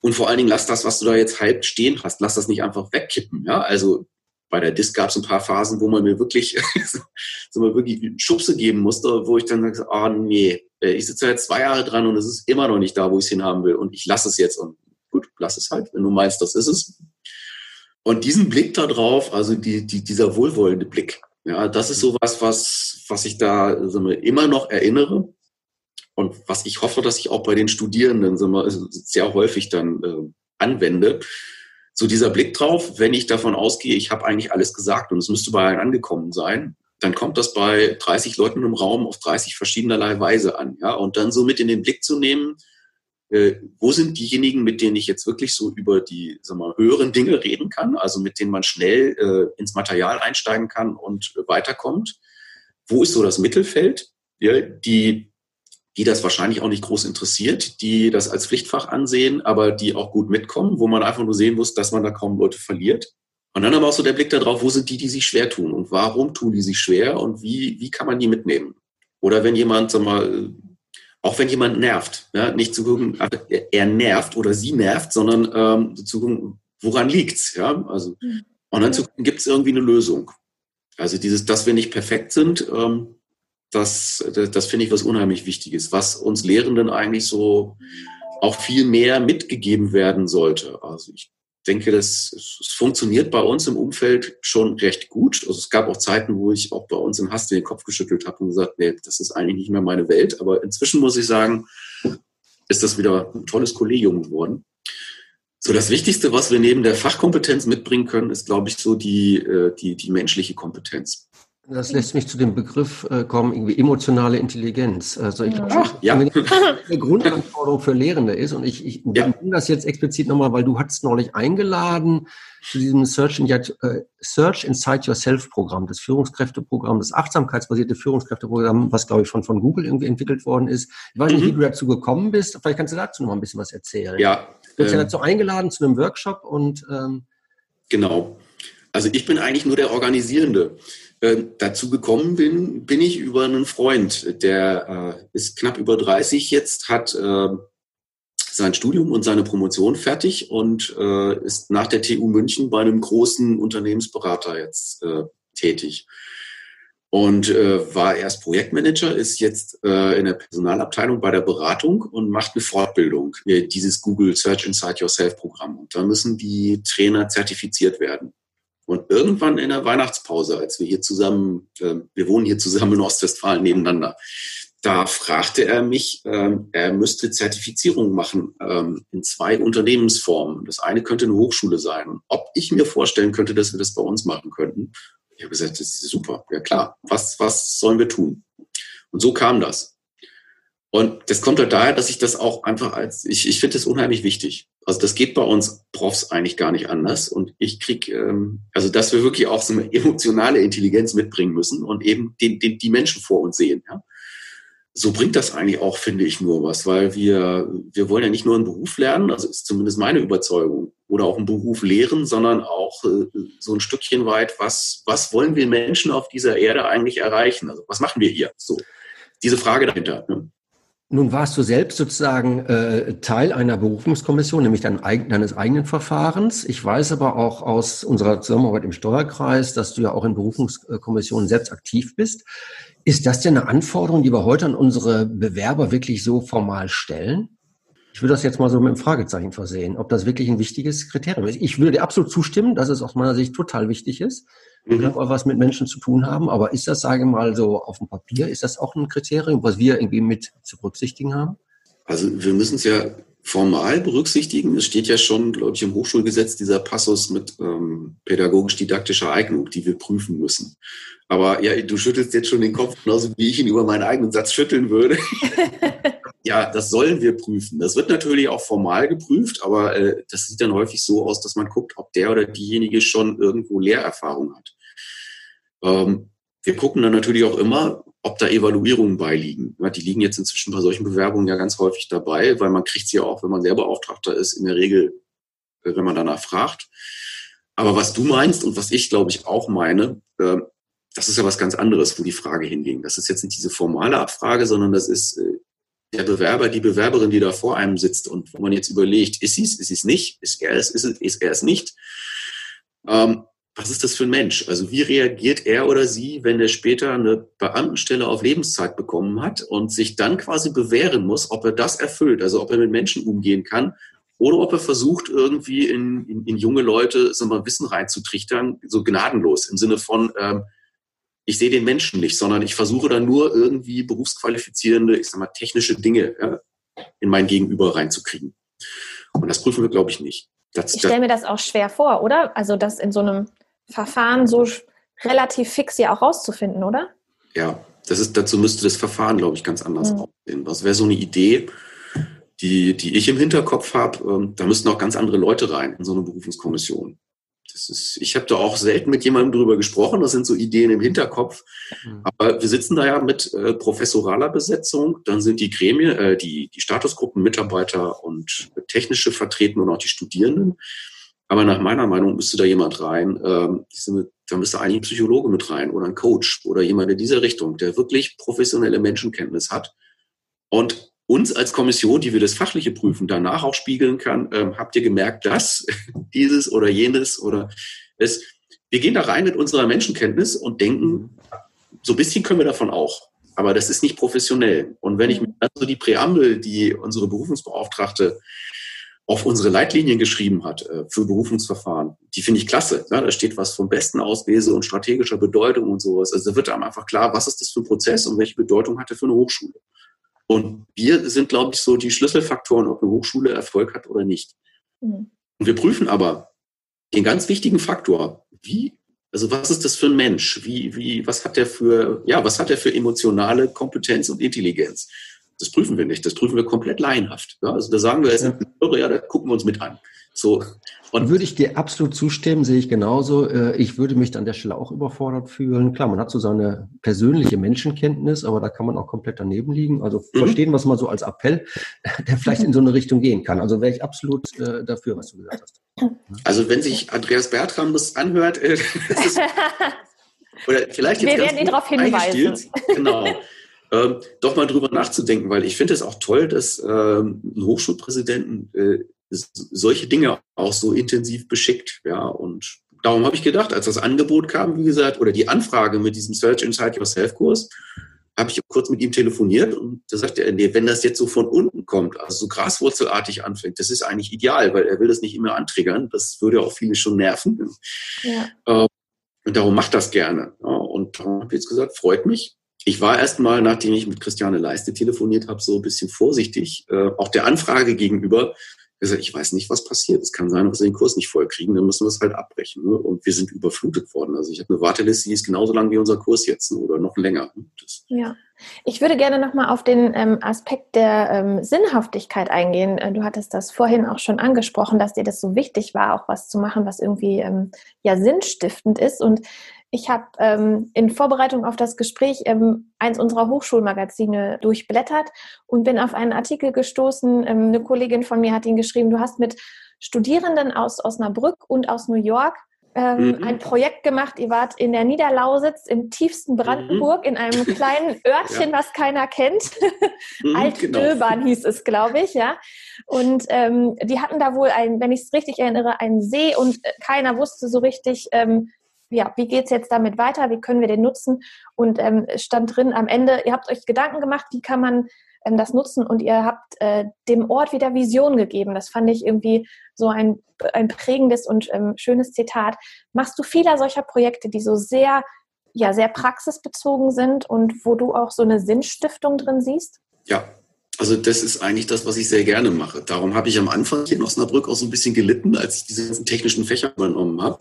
Und vor allen Dingen lass das, was du da jetzt halb stehen hast, lass das nicht einfach wegkippen. Ja? Also bei der Disc gab es ein paar Phasen, wo man mir wirklich, so mal wirklich Schubse geben musste, wo ich dann sage, ah oh, nee, äh, ich sitze jetzt zwei Jahre dran und es ist immer noch nicht da, wo ich es hinhaben will. Und ich lasse es jetzt. Und gut, lass es halt. Wenn du meinst, das ist es. Und diesen Blick da drauf, also die, die, dieser wohlwollende Blick, ja, das ist sowas, was, was ich da wir, immer noch erinnere und was ich hoffe, dass ich auch bei den Studierenden wir, sehr häufig dann äh, anwende. So dieser Blick drauf, wenn ich davon ausgehe, ich habe eigentlich alles gesagt und es müsste bei allen angekommen sein, dann kommt das bei 30 Leuten im Raum auf 30 verschiedenerlei Weise an. Ja? Und dann so mit in den Blick zu nehmen, äh, wo sind diejenigen, mit denen ich jetzt wirklich so über die sag mal, höheren Dinge reden kann, also mit denen man schnell äh, ins Material einsteigen kann und äh, weiterkommt. Wo ist so das Mittelfeld, ja, die, die das wahrscheinlich auch nicht groß interessiert, die das als Pflichtfach ansehen, aber die auch gut mitkommen, wo man einfach nur sehen muss, dass man da kaum Leute verliert. Und dann aber auch so der Blick darauf, wo sind die, die sich schwer tun und warum tun die sich schwer und wie, wie kann man die mitnehmen? Oder wenn jemand, sag mal, auch wenn jemand nervt, ja, nicht zu gucken, er nervt oder sie nervt, sondern ähm, zu gucken, woran liegt's, ja, also mhm. und dann zu gucken, gibt es irgendwie eine Lösung. Also dieses, dass wir nicht perfekt sind, ähm, das, das, das finde ich was unheimlich Wichtiges, was uns Lehrenden eigentlich so auch viel mehr mitgegeben werden sollte. Also ich denke, das es funktioniert bei uns im Umfeld schon recht gut. Also es gab auch Zeiten, wo ich auch bei uns im Hass den Kopf geschüttelt habe und gesagt, nee, das ist eigentlich nicht mehr meine Welt. Aber inzwischen muss ich sagen, ist das wieder ein tolles Kollegium geworden. So, das Wichtigste, was wir neben der Fachkompetenz mitbringen können, ist, glaube ich, so die, äh, die, die menschliche Kompetenz. Das lässt mich zu dem Begriff äh, kommen, irgendwie emotionale Intelligenz. Also ich Ach, ja. eine Grundanforderung für Lehrende ist und ich, ich ja. nehme das jetzt explizit nochmal, weil du hattest neulich eingeladen zu diesem Search, in, äh, Search Inside Yourself Programm, das Führungskräfteprogramm, das achtsamkeitsbasierte Führungskräfteprogramm, was glaube ich von, von Google irgendwie entwickelt worden ist. Ich weiß nicht, mhm. wie du dazu gekommen bist. Vielleicht kannst du dazu noch mal ein bisschen was erzählen. Ja. Du bist ähm, ja dazu eingeladen zu einem Workshop und ähm, genau. Also ich bin eigentlich nur der Organisierende. Äh, dazu gekommen bin, bin ich über einen Freund, der äh, ist knapp über 30 jetzt, hat äh, sein Studium und seine Promotion fertig und äh, ist nach der TU München bei einem großen Unternehmensberater jetzt äh, tätig. Und äh, war erst Projektmanager, ist jetzt in der Personalabteilung bei der Beratung und macht eine Fortbildung, dieses Google Search Inside Yourself Programm. Und da müssen die Trainer zertifiziert werden. Und irgendwann in der Weihnachtspause, als wir hier zusammen, äh, wir wohnen hier zusammen in Ostwestfalen nebeneinander, da fragte er mich, ähm, er müsste Zertifizierung machen ähm, in zwei Unternehmensformen. Das eine könnte eine Hochschule sein. ob ich mir vorstellen könnte, dass wir das bei uns machen könnten. Ich habe gesagt, das ist super. Ja klar. Was, was sollen wir tun? Und so kam das. Und das kommt halt daher, dass ich das auch einfach als, ich, ich finde das unheimlich wichtig. Also das geht bei uns Profs eigentlich gar nicht anders. Und ich krieg, ähm, also dass wir wirklich auch so eine emotionale Intelligenz mitbringen müssen und eben den, den, die Menschen vor uns sehen. Ja? So bringt das eigentlich auch, finde ich, nur was, weil wir, wir wollen ja nicht nur einen Beruf lernen, also ist zumindest meine Überzeugung, oder auch einen Beruf lehren, sondern auch äh, so ein Stückchen weit, was, was wollen wir Menschen auf dieser Erde eigentlich erreichen? Also was machen wir hier? So, diese Frage dahinter. Ne? Nun warst du selbst sozusagen äh, Teil einer Berufungskommission, nämlich dein, deines eigenen Verfahrens. Ich weiß aber auch aus unserer Zusammenarbeit im Steuerkreis, dass du ja auch in Berufungskommissionen selbst aktiv bist. Ist das denn eine Anforderung, die wir heute an unsere Bewerber wirklich so formal stellen? Ich würde das jetzt mal so mit einem Fragezeichen versehen, ob das wirklich ein wichtiges Kriterium ist. Ich würde dir absolut zustimmen, dass es aus meiner Sicht total wichtig ist mhm. auch was mit Menschen zu tun haben. Aber ist das, sage ich mal, so auf dem Papier, ist das auch ein Kriterium, was wir irgendwie mit zu berücksichtigen haben? Also wir müssen es ja formal berücksichtigen. Es steht ja schon, glaube ich, im Hochschulgesetz dieser Passus mit ähm, pädagogisch-didaktischer Eignung, die wir prüfen müssen. Aber ja, du schüttelst jetzt schon den Kopf, genauso wie ich ihn über meinen eigenen Satz schütteln würde. ja, das sollen wir prüfen. Das wird natürlich auch formal geprüft, aber äh, das sieht dann häufig so aus, dass man guckt, ob der oder diejenige schon irgendwo Lehrerfahrung hat. Ähm, wir gucken dann natürlich auch immer, ob da Evaluierungen beiliegen. Ja, die liegen jetzt inzwischen bei solchen Bewerbungen ja ganz häufig dabei, weil man kriegt sie ja auch, wenn man Lehrbeauftragter ist, in der Regel, äh, wenn man danach fragt. Aber was du meinst und was ich, glaube ich, auch meine, äh, das ist ja was ganz anderes, wo die Frage hinging. Das ist jetzt nicht diese formale Abfrage, sondern das ist, äh, der Bewerber, die Bewerberin, die da vor einem sitzt und wo man jetzt überlegt, ist sie es, ist sie es nicht, ist er es, ist, ist er es nicht. Ähm, was ist das für ein Mensch? Also wie reagiert er oder sie, wenn er später eine Beamtenstelle auf Lebenszeit bekommen hat und sich dann quasi bewähren muss, ob er das erfüllt, also ob er mit Menschen umgehen kann oder ob er versucht, irgendwie in, in, in junge Leute so mal Wissen reinzutrichtern, so gnadenlos im Sinne von, ähm, ich sehe den Menschen nicht, sondern ich versuche dann nur irgendwie berufsqualifizierende, ich sag mal, technische Dinge ja, in mein Gegenüber reinzukriegen. Und das prüfen wir, glaube ich, nicht. Das, ich stelle mir das auch schwer vor, oder? Also das in so einem Verfahren so relativ fix ja auch rauszufinden, oder? Ja, das ist, dazu müsste das Verfahren, glaube ich, ganz anders mhm. aussehen. Das wäre so eine Idee, die, die ich im Hinterkopf habe. Ähm, da müssten auch ganz andere Leute rein in so eine Berufungskommission. Das ist, ich habe da auch selten mit jemandem drüber gesprochen. Das sind so Ideen im Hinterkopf. Mhm. Aber wir sitzen da ja mit äh, professoraler Besetzung. Dann sind die Gremien, äh, die, die Statusgruppen, Mitarbeiter und technische vertreten und auch die Studierenden. Aber nach meiner Meinung müsste da jemand rein. Ähm, da müsste eigentlich ein Psychologe mit rein oder ein Coach oder jemand in dieser Richtung, der wirklich professionelle Menschenkenntnis hat und uns als Kommission, die wir das Fachliche prüfen, danach auch spiegeln kann, ähm, habt ihr gemerkt, dass dieses oder jenes oder es, wir gehen da rein mit unserer Menschenkenntnis und denken, so ein bisschen können wir davon auch. aber das ist nicht professionell. Und wenn ich mir dann so die Präambel, die unsere Berufungsbeauftragte auf unsere Leitlinien geschrieben hat äh, für Berufungsverfahren, die finde ich klasse. Ja, da steht was vom besten Auslese und strategischer Bedeutung und sowas. Also da wird einem einfach klar, was ist das für ein Prozess und welche Bedeutung hat er für eine Hochschule. Und wir sind, glaube ich, so die Schlüsselfaktoren, ob eine Hochschule Erfolg hat oder nicht. Mhm. Und wir prüfen aber den ganz wichtigen Faktor, wie, also was ist das für ein Mensch? Wie, wie, was hat der für, ja, was hat er für emotionale Kompetenz und Intelligenz? Das prüfen wir nicht. Das prüfen wir komplett laienhaft. Ja, also da sagen wir jetzt, ja. ja, da gucken wir uns mit an. So. Und würde ich dir absolut zustimmen, sehe ich genauso. Äh, ich würde mich an der Stelle auch überfordert fühlen. Klar, man hat so seine persönliche Menschenkenntnis, aber da kann man auch komplett daneben liegen. Also mhm. verstehen wir es mal so als Appell, der vielleicht in so eine Richtung gehen kann. Also wäre ich absolut äh, dafür, was du gesagt hast. Also wenn sich Andreas Bertram das anhört, äh, das ist, oder vielleicht jetzt Wir werden ihn darauf hinweisen. Genau. Ähm, doch mal drüber nachzudenken, weil ich finde es auch toll, dass ähm, ein Hochschulpräsidenten äh, solche Dinge auch so intensiv beschickt. Ja, und darum habe ich gedacht, als das Angebot kam, wie gesagt, oder die Anfrage mit diesem Search Inside Yourself Kurs, habe ich kurz mit ihm telefoniert und da sagte er, nee, wenn das jetzt so von unten kommt, also so graswurzelartig anfängt, das ist eigentlich ideal, weil er will das nicht immer antriggern. Das würde auch viele schon nerven. Ja. Ähm, und darum macht das gerne. Ja, und darum habe ich jetzt gesagt, freut mich. Ich war erstmal, nachdem ich mit Christiane Leiste telefoniert habe, so ein bisschen vorsichtig, äh, auch der Anfrage gegenüber, gesagt, ich weiß nicht, was passiert. Es kann sein, dass wir den Kurs nicht voll kriegen, dann müssen wir es halt abbrechen. Ne? Und wir sind überflutet worden. Also ich habe eine Warteliste, die ist genauso lang wie unser Kurs jetzt ne? oder noch länger. Ne? Das ja. Ich würde gerne nochmal auf den ähm, Aspekt der ähm, Sinnhaftigkeit eingehen. Äh, du hattest das vorhin auch schon angesprochen, dass dir das so wichtig war, auch was zu machen, was irgendwie ähm, ja sinnstiftend ist. Und ich habe ähm, in Vorbereitung auf das Gespräch ähm, eins unserer Hochschulmagazine durchblättert und bin auf einen Artikel gestoßen. Ähm, eine Kollegin von mir hat ihn geschrieben, du hast mit Studierenden aus Osnabrück und aus New York ähm, mhm. ein Projekt gemacht. Ihr wart in der Niederlausitz im tiefsten Brandenburg mhm. in einem kleinen Örtchen, ja. was keiner kennt. mhm, Altdöbern genau. hieß es, glaube ich, ja. Und ähm, die hatten da wohl ein, wenn ich es richtig erinnere, einen See und äh, keiner wusste so richtig, ähm, ja, wie geht es jetzt damit weiter, wie können wir den nutzen? Und ähm, stand drin am Ende, ihr habt euch Gedanken gemacht, wie kann man ähm, das nutzen und ihr habt äh, dem Ort wieder Vision gegeben. Das fand ich irgendwie so ein, ein prägendes und ähm, schönes Zitat. Machst du viele solcher Projekte, die so sehr, ja, sehr praxisbezogen sind und wo du auch so eine Sinnstiftung drin siehst? Ja, also das ist eigentlich das, was ich sehr gerne mache. Darum habe ich am Anfang hier in Osnabrück auch so ein bisschen gelitten, als ich diese ganzen technischen Fächer übernommen habe.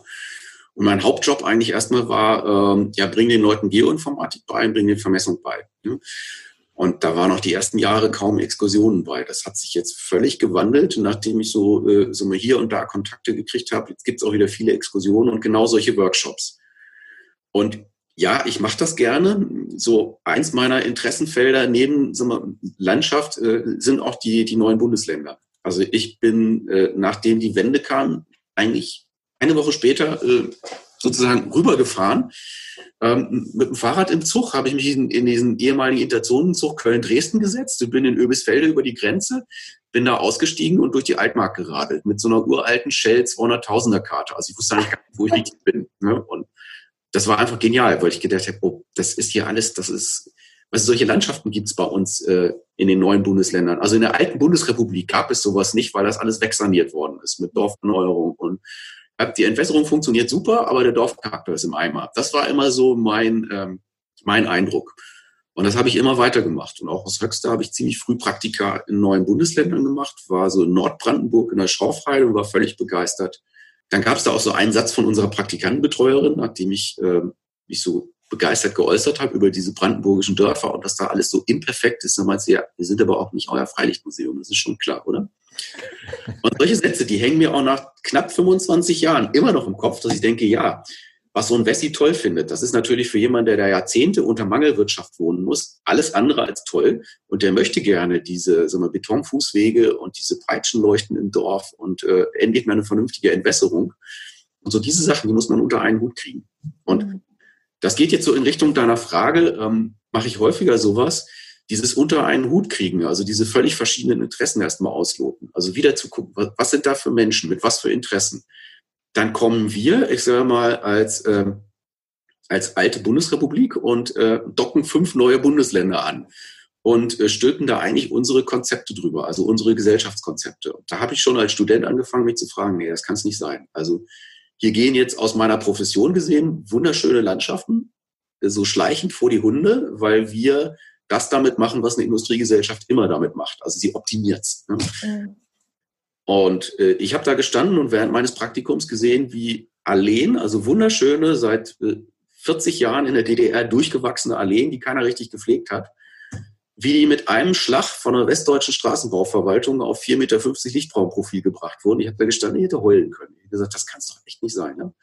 Und mein Hauptjob eigentlich erstmal war, ähm, ja, bring den Leuten Geoinformatik bei, bring den Vermessung bei. Ne? Und da waren auch die ersten Jahre kaum Exkursionen bei. Das hat sich jetzt völlig gewandelt, nachdem ich so, äh, so mal hier und da Kontakte gekriegt habe. Jetzt gibt es auch wieder viele Exkursionen und genau solche Workshops. Und ja, ich mache das gerne. So eins meiner Interessenfelder neben wir, Landschaft äh, sind auch die, die neuen Bundesländer. Also ich bin, äh, nachdem die Wende kam, eigentlich eine Woche später äh, sozusagen rübergefahren. Ähm, mit dem Fahrrad im Zug habe ich mich in, in diesen ehemaligen Interzonenzug Köln-Dresden gesetzt, bin in Öbisfelde über die Grenze, bin da ausgestiegen und durch die Altmark geradelt mit so einer uralten Shell 200.000er Karte. Also ich wusste nicht, wo ich richtig bin. Ne? Und das war einfach genial, weil ich gedacht habe, oh, das ist hier alles, das ist, also solche Landschaften gibt es bei uns äh, in den neuen Bundesländern. Also in der alten Bundesrepublik gab es sowas nicht, weil das alles wegsaniert worden ist mit Dorferneuerung und die Entwässerung funktioniert super, aber der Dorfcharakter ist im Eimer. Das war immer so mein, ähm, mein Eindruck. Und das habe ich immer weitergemacht. Und auch aus Höxter habe ich ziemlich früh Praktika in neuen Bundesländern gemacht, war so in Nordbrandenburg in der Schorfheide und war völlig begeistert. Dann gab es da auch so einen Satz von unserer Praktikantenbetreuerin, nachdem ich äh, mich so begeistert geäußert habe über diese brandenburgischen Dörfer und dass da alles so imperfekt ist. Dann meinte sie, ja, wir sind aber auch nicht euer Freilichtmuseum, das ist schon klar, oder? Und solche Sätze, die hängen mir auch nach knapp 25 Jahren immer noch im Kopf, dass ich denke, ja, was so ein Wessi toll findet, das ist natürlich für jemanden, der da Jahrzehnte unter Mangelwirtschaft wohnen muss, alles andere als toll. Und der möchte gerne diese so eine Betonfußwege und diese Peitschenleuchten im Dorf und äh, endlich mal eine vernünftige Entwässerung. Und so diese Sachen, die muss man unter einen Hut kriegen. Und mhm. das geht jetzt so in Richtung deiner Frage, ähm, mache ich häufiger sowas dieses unter einen Hut kriegen, also diese völlig verschiedenen Interessen erstmal ausloten. Also wieder zu gucken, was, sind da für Menschen, mit was für Interessen. Dann kommen wir, ich sage mal, als, ähm, als alte Bundesrepublik und äh, docken fünf neue Bundesländer an und äh, stülpen da eigentlich unsere Konzepte drüber, also unsere Gesellschaftskonzepte. Und da habe ich schon als Student angefangen, mich zu fragen, nee, das kann es nicht sein. Also hier gehen jetzt aus meiner Profession gesehen wunderschöne Landschaften, äh, so schleichend vor die Hunde, weil wir das damit machen, was eine Industriegesellschaft immer damit macht. Also sie optimiert Ne? Mhm. Und äh, ich habe da gestanden und während meines Praktikums gesehen, wie Alleen, also wunderschöne, seit äh, 40 Jahren in der DDR durchgewachsene Alleen, die keiner richtig gepflegt hat, wie die mit einem Schlag von der westdeutschen Straßenbauverwaltung auf 4,50 Meter Lichtraumprofil gebracht wurden. Ich habe da gestanden, ich hätte heulen können. Ich habe gesagt, das kann es doch echt nicht sein. Ne?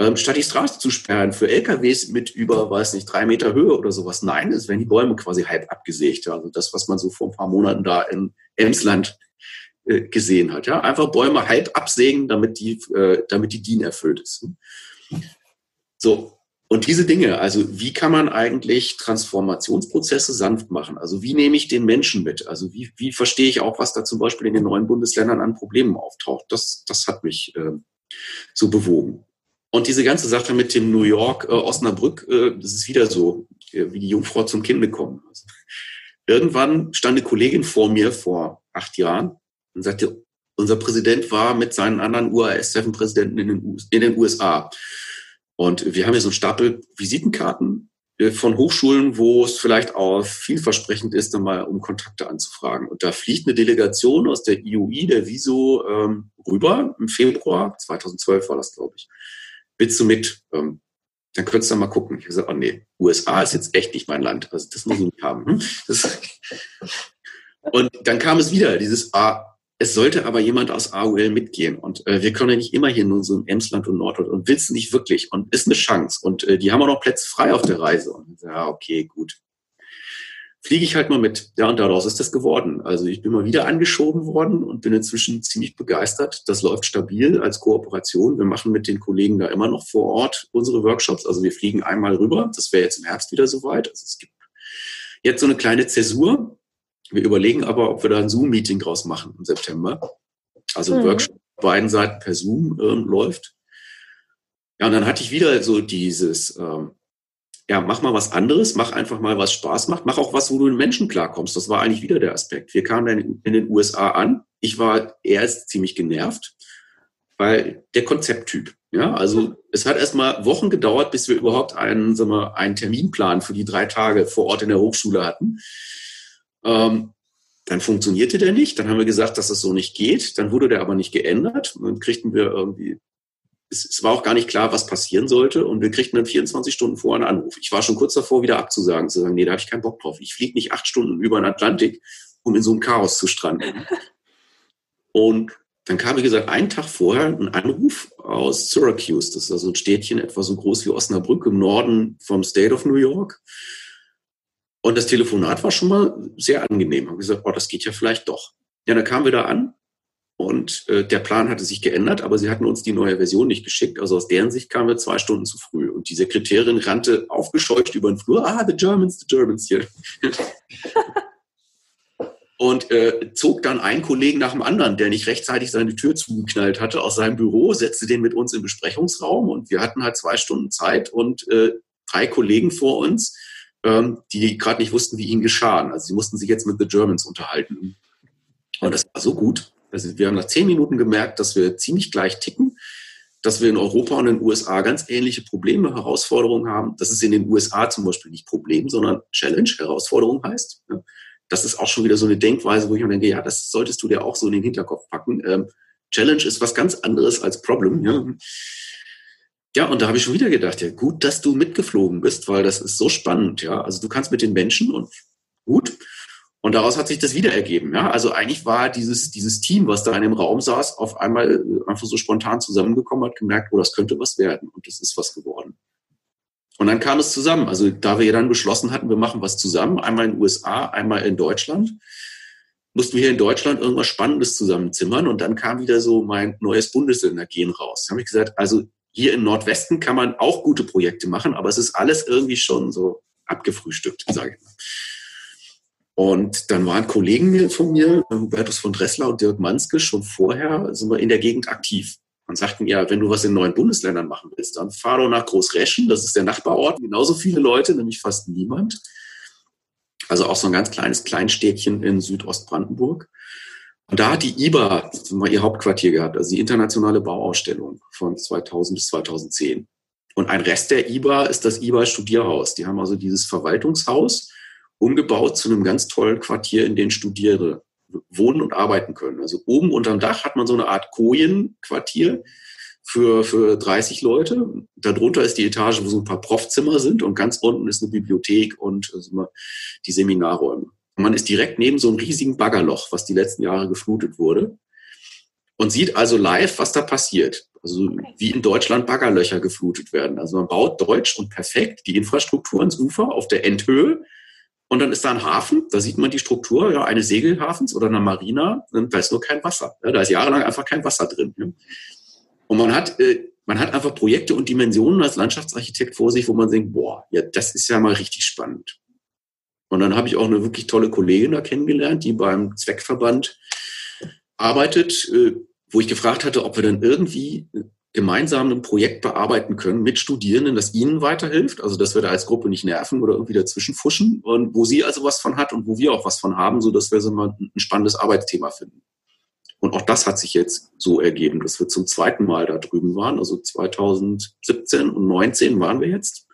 Ähm, statt die Straße zu sperren für LKWs mit über, weiß nicht, drei Meter Höhe oder sowas. Nein, es werden die Bäume quasi halb abgesägt. Also das, was man so vor ein paar Monaten da in Emsland äh, gesehen hat. Ja? Einfach Bäume halb absägen, damit die, äh, damit die DIN erfüllt ist. So, und diese Dinge, also wie kann man eigentlich Transformationsprozesse sanft machen? Also wie nehme ich den Menschen mit? Also wie, wie verstehe ich auch, was da zum Beispiel in den neuen Bundesländern an Problemen auftaucht? Das, das hat mich äh, so bewogen. Und diese ganze Sache mit dem New York äh, Osnabrück, äh, das ist wieder so, äh, wie die Jungfrau zum Kind bekommen. Also, irgendwann stand eine Kollegin vor mir vor acht Jahren und sagte, unser Präsident war mit seinen anderen UAS-7-Präsidenten in, in den USA. Und wir haben hier so einen Stapel Visitenkarten äh, von Hochschulen, wo es vielleicht auch vielversprechend ist, dann mal um Kontakte anzufragen. Und da fliegt eine Delegation aus der IUI, der Viso, ähm, rüber im Februar, 2012 war das, glaube ich. Willst du mit? Ähm, dann könntest du mal gucken. Ich habe gesagt, oh nee, USA ist jetzt echt nicht mein Land. Also das muss ich nicht haben. Hm? Das, und dann kam es wieder, dieses, ah, es sollte aber jemand aus AOL mitgehen. Und äh, wir können ja nicht immer hier nur so im Emsland und Norddeutschland und willst nicht wirklich und ist eine Chance. Und äh, die haben auch noch Plätze frei auf der Reise. Und ja, okay, gut. Fliege ich halt mal mit. Ja, und daraus ist das geworden. Also ich bin mal wieder angeschoben worden und bin inzwischen ziemlich begeistert. Das läuft stabil als Kooperation. Wir machen mit den Kollegen da immer noch vor Ort unsere Workshops. Also wir fliegen einmal rüber. Das wäre jetzt im Herbst wieder soweit. Also es gibt jetzt so eine kleine Zäsur wir überlegen aber, ob wir da ein Zoom-Meeting draus machen im September. Also ein mhm. Workshop beiden Seiten per Zoom ähm, läuft. Ja, und dann hatte ich wieder so dieses, ähm, ja, mach mal was anderes, mach einfach mal was Spaß macht, mach auch was, wo du mit Menschen klarkommst. Das war eigentlich wieder der Aspekt. Wir kamen dann in, den USA an. Ich war erst ziemlich genervt, weil der Konzepttyp. Ja, also es hat erst mal Wochen gedauert, bis wir überhaupt einen, sagen wir, einen Terminplan für die drei Tage vor Ort in der Hochschule hatten. Ähm, dann funktionierte der nicht. Dann haben wir gesagt, dass das so nicht geht. Dann wurde der aber nicht geändert. Und dann kriegten wir irgendwie, es, es, war auch gar nicht klar, was passieren sollte. Und wir kriegten dann 24 Stunden vorher einen Anruf. Ich war schon kurz davor, wieder abzusagen, zu sagen, nee, da habe ich keinen Bock drauf. Ich fliege nicht acht Stunden über den Atlantik, um in so einem Chaos zu stranden. Und dann kam, wie gesagt, einen Tag vorher ein Anruf aus Syracuse. Das ist also ein Städtchen etwa so groß wie Osnabrück im Norden vom State of New York. Und das Telefonat war schon mal sehr angenehm. Ich habe gesagt, oh, das geht ja vielleicht doch. Ja, dann kamen wir da an und äh, der Plan hatte sich geändert, aber sie hatten uns die neue Version nicht geschickt. Also aus deren Sicht kamen wir zwei Stunden zu früh. Und die Sekretärin rannte aufgescheucht über den Flur. Ah, the Germans, the Germans hier. und äh, zog dann einen Kollegen nach dem anderen, der nicht rechtzeitig seine Tür zugeknallt hatte, aus seinem Büro, setzte den mit uns im Besprechungsraum und wir hatten halt zwei Stunden Zeit und äh, drei Kollegen vor uns ähm, die gerade nicht wussten, wie ihnen geschahen. Also sie mussten sich jetzt mit The Germans unterhalten. Und das war so gut. Also wir haben nach zehn Minuten gemerkt, dass wir ziemlich gleich ticken, dass wir in Europa und in den USA ganz ähnliche Probleme, Herausforderungen haben. Das ist in den USA zum Beispiel nicht Problem, sondern Challenge, Herausforderung heißt. Das ist auch schon wieder so eine Denkweise, wo ich mir denke, ja, das solltest du dir auch so in den Hinterkopf packen. Ähm, Challenge ist was ganz anderes als Problem. Ja. Ja, und da habe ich schon wieder gedacht, ja, gut, dass du mitgeflogen bist, weil das ist so spannend, ja. Also du kannst mit den Menschen und gut. Und daraus hat sich das wieder ergeben, ja. Also eigentlich war dieses, dieses Team, was da in dem Raum saß, auf einmal äh, einfach so spontan zusammengekommen, hat gemerkt, oh, das könnte was werden. Und das ist was geworden. Und dann kam es zusammen. Also da wir ja dann beschlossen hatten, wir machen was zusammen, einmal in den USA, einmal in Deutschland, mussten wir hier in Deutschland irgendwas Spannendes zusammenzimmern. Und dann kam wieder so mein neues Bundesländergehen raus. Da habe ich gesagt, also hier im Nordwesten kann man auch gute Projekte machen, aber es ist alles irgendwie schon so abgefrühstückt, sage ich mal. Und dann waren Kollegen von mir, Hubertus von Dressler und Dirk Manske, schon vorher sind wir in der Gegend aktiv. und sagten, ja, wenn du was in neuen Bundesländern machen willst, dann fahr doch nach Großreschen, das ist der Nachbarort, genauso viele Leute, nämlich fast niemand. Also auch so ein ganz kleines Kleinstädtchen in Südostbrandenburg. Und da hat die IBA ihr Hauptquartier gehabt, also die internationale Bauausstellung von 2000 bis 2010. Und ein Rest der IBA ist das IBA Studierhaus. Die haben also dieses Verwaltungshaus umgebaut zu einem ganz tollen Quartier, in dem Studierende wohnen und arbeiten können. Also oben unterm Dach hat man so eine Art Kojenquartier für, für 30 Leute. Darunter ist die Etage, wo so ein paar Profzimmer sind und ganz unten ist eine Bibliothek und also die Seminarräume. Und man ist direkt neben so einem riesigen Baggerloch, was die letzten Jahre geflutet wurde und sieht also live, was da passiert. Also wie in Deutschland Baggerlöcher geflutet werden. Also man baut deutsch und perfekt die Infrastruktur ins Ufer auf der Endhöhe und dann ist da ein Hafen, da sieht man die Struktur ja, eines Segelhafens oder einer Marina, und da ist nur kein Wasser. Ja, da ist jahrelang einfach kein Wasser drin. Ja. Und man hat, äh, man hat einfach Projekte und Dimensionen als Landschaftsarchitekt vor sich, wo man denkt, boah, ja, das ist ja mal richtig spannend. Und dann habe ich auch eine wirklich tolle Kollegin da kennengelernt, die beim Zweckverband arbeitet, äh, wo ich gefragt hatte, ob wir dann irgendwie gemeinsam ein Projekt bearbeiten können mit Studierenden, das ihnen weiterhilft, also dass wir da als Gruppe nicht nerven oder irgendwie dazwischen fuschen und wo sie also was von hat und wo wir auch was von haben, so dass wir so mal ein spannendes Arbeitsthema finden. Und auch das hat sich jetzt so ergeben, dass wir zum zweiten Mal da drüben waren, also 2017 und 19 waren wir jetzt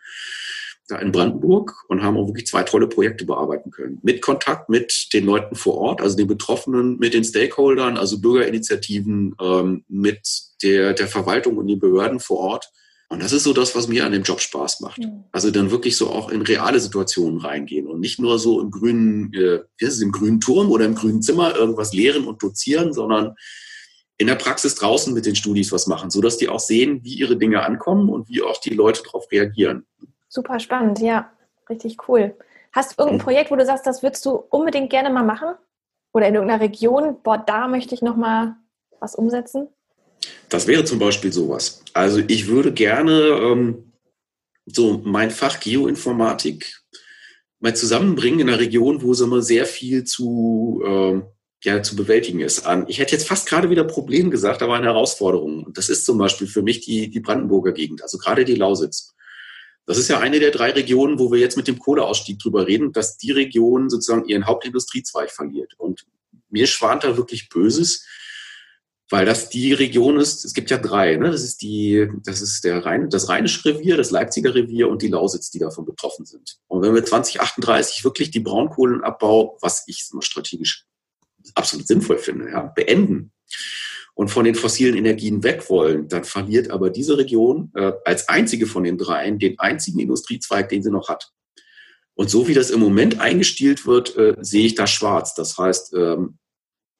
da in Brandenburg und haben auch wirklich zwei tolle Projekte bearbeiten können. Mit Kontakt mit den Leuten vor Ort, also den Betroffenen, mit den Stakeholdern, also Bürgerinitiativen, ähm, mit der, der Verwaltung und den Behörden vor Ort. Und das ist so das, was mir an dem Job Spaß macht. Mhm. Also dann wirklich so auch in reale Situationen reingehen und nicht nur so im grünen, äh, wie ist es, im grünen Turm oder im grünen Zimmer irgendwas lehren und dozieren, sondern in der Praxis draußen mit den Studis was machen, so dass die auch sehen, wie ihre Dinge ankommen und wie auch die Leute darauf reagieren. Super spannend, ja. Richtig cool. Hast du irgendein Projekt, wo du sagst, das würdest du unbedingt gerne mal machen? Oder in irgendeiner Region, boah, da möchte ich noch mal was umsetzen? Das wäre zum Beispiel sowas. Also ich würde gerne ähm, so mein Fach Geoinformatik mal zusammenbringen in einer Region, wo so mal sehr viel zu, äh, ja, zu bewältigen ist. Ich hätte jetzt fast gerade wieder Problem gesagt, aber eine Herausforderung. Und das ist zum Beispiel für mich die, die Brandenburger Gegend, also gerade die Lausitz. Das ist ja eine der drei Regionen, wo wir jetzt mit dem Kohleausstieg drüber reden, dass die Region sozusagen ihren Hauptindustriezweig verliert. Und mir schwant da wirklich Böses, weil das die Region ist, es gibt ja drei, ne? Das ist die, das ist der Rhein, das Rheinische Revier, das Leipziger Revier und die Lausitz, die davon betroffen sind. Und wenn wir 2038 wirklich die Braunkohlenabbau, was ich strategisch absolut sinnvoll finde, ja, beenden, und von den fossilen Energien weg wollen, dann verliert aber diese Region äh, als einzige von den dreien den einzigen Industriezweig, den sie noch hat. Und so wie das im Moment eingestielt wird, äh, sehe ich da schwarz. Das heißt, ähm,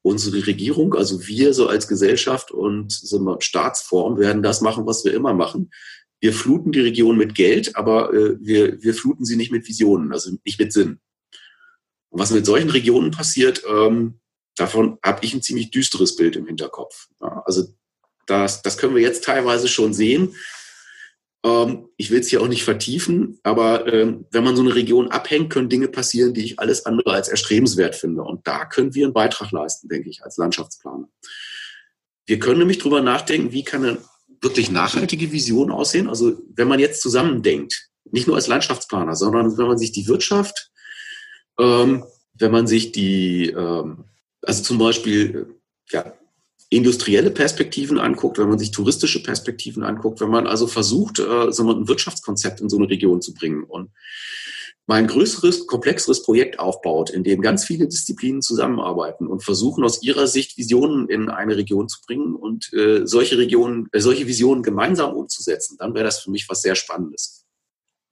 unsere Regierung, also wir so als Gesellschaft und so eine Staatsform werden das machen, was wir immer machen. Wir fluten die Region mit Geld, aber äh, wir, wir fluten sie nicht mit Visionen, also nicht mit Sinn. Und was mit solchen Regionen passiert, ähm, davon habe ich ein ziemlich düsteres Bild im Hinterkopf. Ja, also das, das können wir jetzt teilweise schon sehen. Ähm, ich will es hier auch nicht vertiefen, aber ähm, wenn man so eine Region abhängt, können Dinge passieren, die ich alles andere als erstrebenswert finde. Und da können wir einen Beitrag leisten, denke ich, als Landschaftsplaner. Wir können nämlich drüber nachdenken, wie kann eine wirklich nachhaltige Vision aussehen. Also wenn man jetzt zusammendenkt, nicht nur als Landschaftsplaner, sondern wenn man sich die Wirtschaft, ähm, wenn man sich die ähm, also zum Beispiel, ja, industrielle Perspektiven anguckt, wenn man sich touristische Perspektiven anguckt, wenn man also versucht, äh, so ein Wirtschaftskonzept in so eine Region zu bringen und mal ein größeres, komplexeres Projekt aufbaut, in dem ganz viele Disziplinen zusammenarbeiten und versuchen aus ihrer Sicht Visionen in eine Region zu bringen und äh, solche Regionen, äh, solche Visionen gemeinsam umzusetzen, dann wäre das für mich was sehr Spannendes.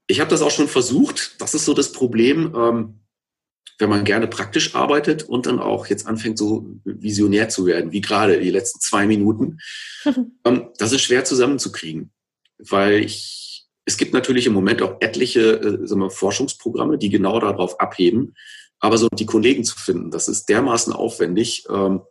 Ich habe das auch schon versucht. Das ist so das Problem. Ähm, wenn man gerne praktisch arbeitet und dann auch jetzt anfängt, so visionär zu werden, wie gerade die letzten zwei Minuten, ähm, das ist schwer zusammenzukriegen. Weil ich, es gibt natürlich im Moment auch etliche äh, sagen wir, Forschungsprogramme, die genau darauf abheben. Aber so die Kollegen zu finden, das ist dermaßen aufwendig. Ähm,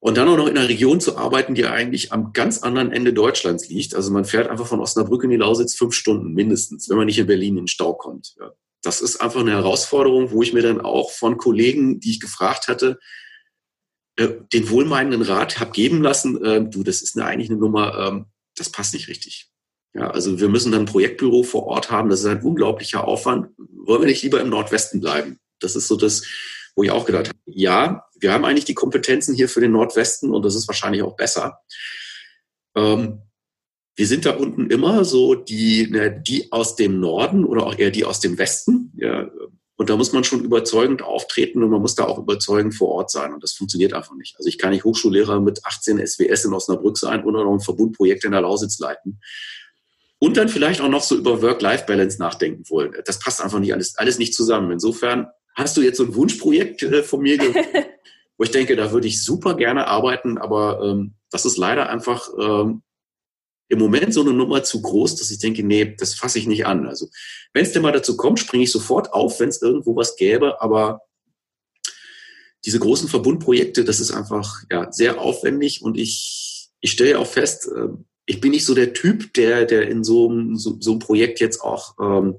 und dann auch noch in einer Region zu arbeiten, die eigentlich am ganz anderen Ende Deutschlands liegt. Also man fährt einfach von Osnabrück in die Lausitz fünf Stunden mindestens, wenn man nicht in Berlin in den Stau kommt. Ja das ist einfach eine Herausforderung, wo ich mir dann auch von Kollegen, die ich gefragt hatte, äh, den wohlmeinenden Rat habe geben lassen, äh, du, das ist eigentlich eine Nummer, ähm, das passt nicht richtig. Ja, also wir müssen dann ein Projektbüro vor Ort haben, das ist ein unglaublicher Aufwand. Wollen wir nicht lieber im Nordwesten bleiben? Das ist so das, wo ich auch gedacht habe, ja, wir haben eigentlich die Kompetenzen hier für den Nordwesten und das ist wahrscheinlich auch besser. Ähm, wir sind da unten immer so die, ne, die aus dem Norden oder auch eher die aus dem Westen. Ja, und da muss man schon überzeugend auftreten und man muss da auch überzeugend vor Ort sein. Und das funktioniert einfach nicht. Also ich kann nicht Hochschullehrer mit 18 SWS in Osnabrück sein oder noch ein Verbundprojekt in der Lausitz leiten. Und dann vielleicht auch noch so über Work-Life-Balance nachdenken wollen. Das passt einfach nicht alles, alles nicht zusammen. Insofern hast du jetzt so ein Wunschprojekt äh, von mir, wo ich denke, da würde ich super gerne arbeiten, aber ähm, das ist leider einfach ähm, im Moment so eine Nummer zu groß, dass ich denke, nee, das fasse ich nicht an. Also wenn es denn mal dazu kommt, springe ich sofort auf, wenn es irgendwo was gäbe, aber diese großen Verbundprojekte, das ist einfach ja, sehr aufwendig und ich, ich stelle auch fest, äh, ich bin nicht so der Typ, der, der in so, einem so, so einem Projekt jetzt auch ähm,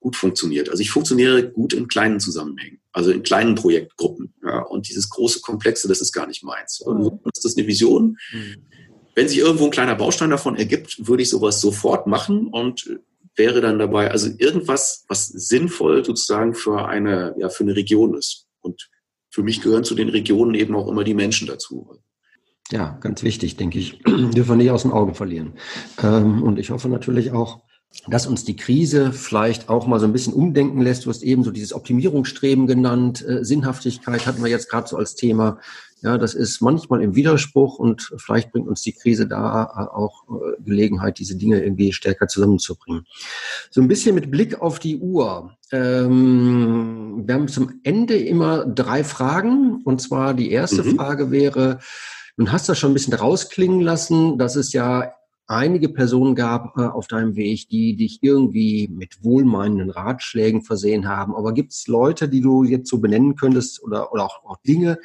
gut funktioniert. Also ich funktioniere gut in kleinen Zusammenhängen, also in kleinen Projektgruppen. Ja, und dieses große Komplexe, das ist gar nicht meins. Mhm. Das ist eine Vision. Mhm. Wenn sich irgendwo ein kleiner Baustein davon ergibt, würde ich sowas sofort machen und wäre dann dabei, also irgendwas, was sinnvoll sozusagen für eine, ja, für eine Region ist. Und für mich gehören zu den Regionen eben auch immer die Menschen dazu. Ja, ganz wichtig, denke ich. Dürfen wir nicht aus den Augen verlieren. Ähm, und ich hoffe natürlich auch, dass uns die Krise vielleicht auch mal so ein bisschen umdenken lässt. Du hast eben so dieses Optimierungsstreben genannt, äh, Sinnhaftigkeit hatten wir jetzt gerade so als Thema. Ja, das ist manchmal im Widerspruch und vielleicht bringt uns die Krise da äh, auch äh, Gelegenheit, diese Dinge irgendwie stärker zusammenzubringen. So ein bisschen mit Blick auf die Uhr. Ähm, wir haben zum Ende immer drei Fragen. Und zwar die erste mhm. Frage wäre, nun hast du schon ein bisschen rausklingen lassen, dass es ja einige Personen gab äh, auf deinem Weg, die dich irgendwie mit wohlmeinenden Ratschlägen versehen haben. Aber gibt es Leute, die du jetzt so benennen könntest oder, oder auch, auch Dinge,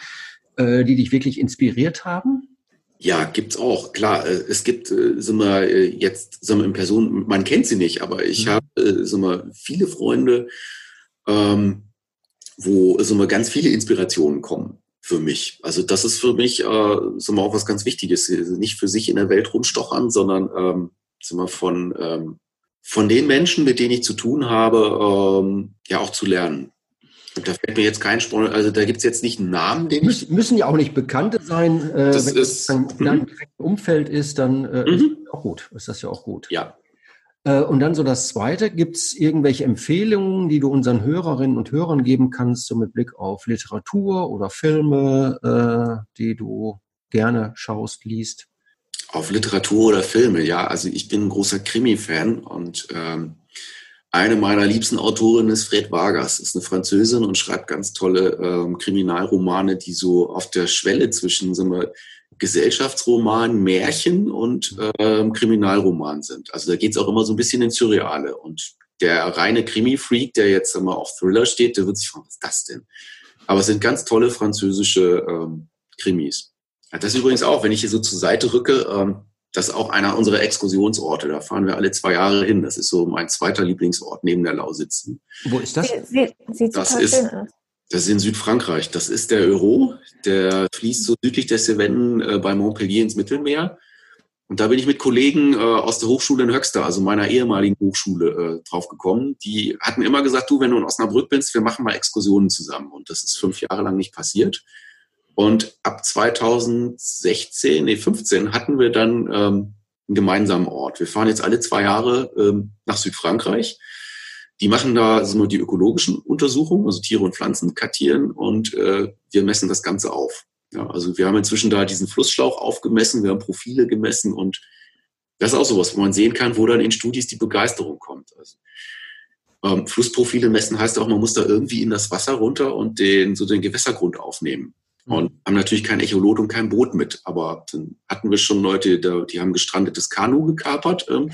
äh, die dich wirklich inspiriert haben? Ja, gibt's auch. Klar, äh, es gibt, äh, sind wir äh, jetzt, sind wir in Person, man kennt sie nicht, aber ich mhm. habe, sind wir viele Freunde, ähm, wo, sind wir ganz viele Inspirationen kommen für mich. Also das ist für mich, äh, sind wir auch was ganz Wichtiges. Nicht für sich in der Welt rumstochern, sondern ähm, sind wir von ähm, von den Menschen, mit denen ich zu tun habe, ähm, ja auch zu lernen. Da fällt mir jetzt kein Sprung, also da gibt es jetzt nicht einen Namen, den ich. Müssen ja auch nicht Bekannte sein. Äh, das wenn ist, es in deinem mhm. Umfeld ist, dann äh, mhm. ist das auch gut. Ist das ja auch gut. Ja. Äh, und dann so das Zweite, gibt es irgendwelche Empfehlungen, die du unseren Hörerinnen und Hörern geben kannst, so mit Blick auf Literatur oder Filme, äh, die du gerne schaust, liest? Auf Literatur oder Filme, ja. Also ich bin ein großer Krimi-Fan und ähm, eine meiner liebsten Autorinnen ist Fred Vargas, ist eine Französin und schreibt ganz tolle ähm, Kriminalromane, die so auf der Schwelle zwischen sagen wir, Gesellschaftsroman, Märchen und ähm, Kriminalroman sind. Also da geht es auch immer so ein bisschen ins Surreale. Und der reine Krimi-Freak, der jetzt immer auf Thriller steht, der wird sich fragen, was ist das denn? Aber es sind ganz tolle französische ähm, Krimis. Das übrigens auch, wenn ich hier so zur Seite rücke, ähm, das ist auch einer unserer Exkursionsorte. Da fahren wir alle zwei Jahre hin. Das ist so mein zweiter Lieblingsort neben der Lausitz. Wo ist das? Sie, sieht das ist, das ist in Südfrankreich. Das ist der Euro. Der fließt so südlich der Cevennen äh, bei Montpellier ins Mittelmeer. Und da bin ich mit Kollegen äh, aus der Hochschule in Höxter, also meiner ehemaligen Hochschule, äh, drauf gekommen. Die hatten immer gesagt, du, wenn du in Osnabrück bist, wir machen mal Exkursionen zusammen. Und das ist fünf Jahre lang nicht passiert. Und ab 2016, nee, 15 hatten wir dann ähm, einen gemeinsamen Ort. Wir fahren jetzt alle zwei Jahre ähm, nach Südfrankreich. Die machen da so nur die ökologischen Untersuchungen, also Tiere und Pflanzen kartieren und äh, wir messen das Ganze auf. Ja, also wir haben inzwischen da diesen Flussschlauch aufgemessen, wir haben Profile gemessen und das ist auch sowas, wo man sehen kann, wo dann in Studis die Begeisterung kommt. Also, ähm, Flussprofile messen heißt auch, man muss da irgendwie in das Wasser runter und den, so den Gewässergrund aufnehmen. Und haben natürlich kein Echolot und kein Boot mit. Aber dann hatten wir schon Leute, die haben gestrandetes Kanu gekapert ähm,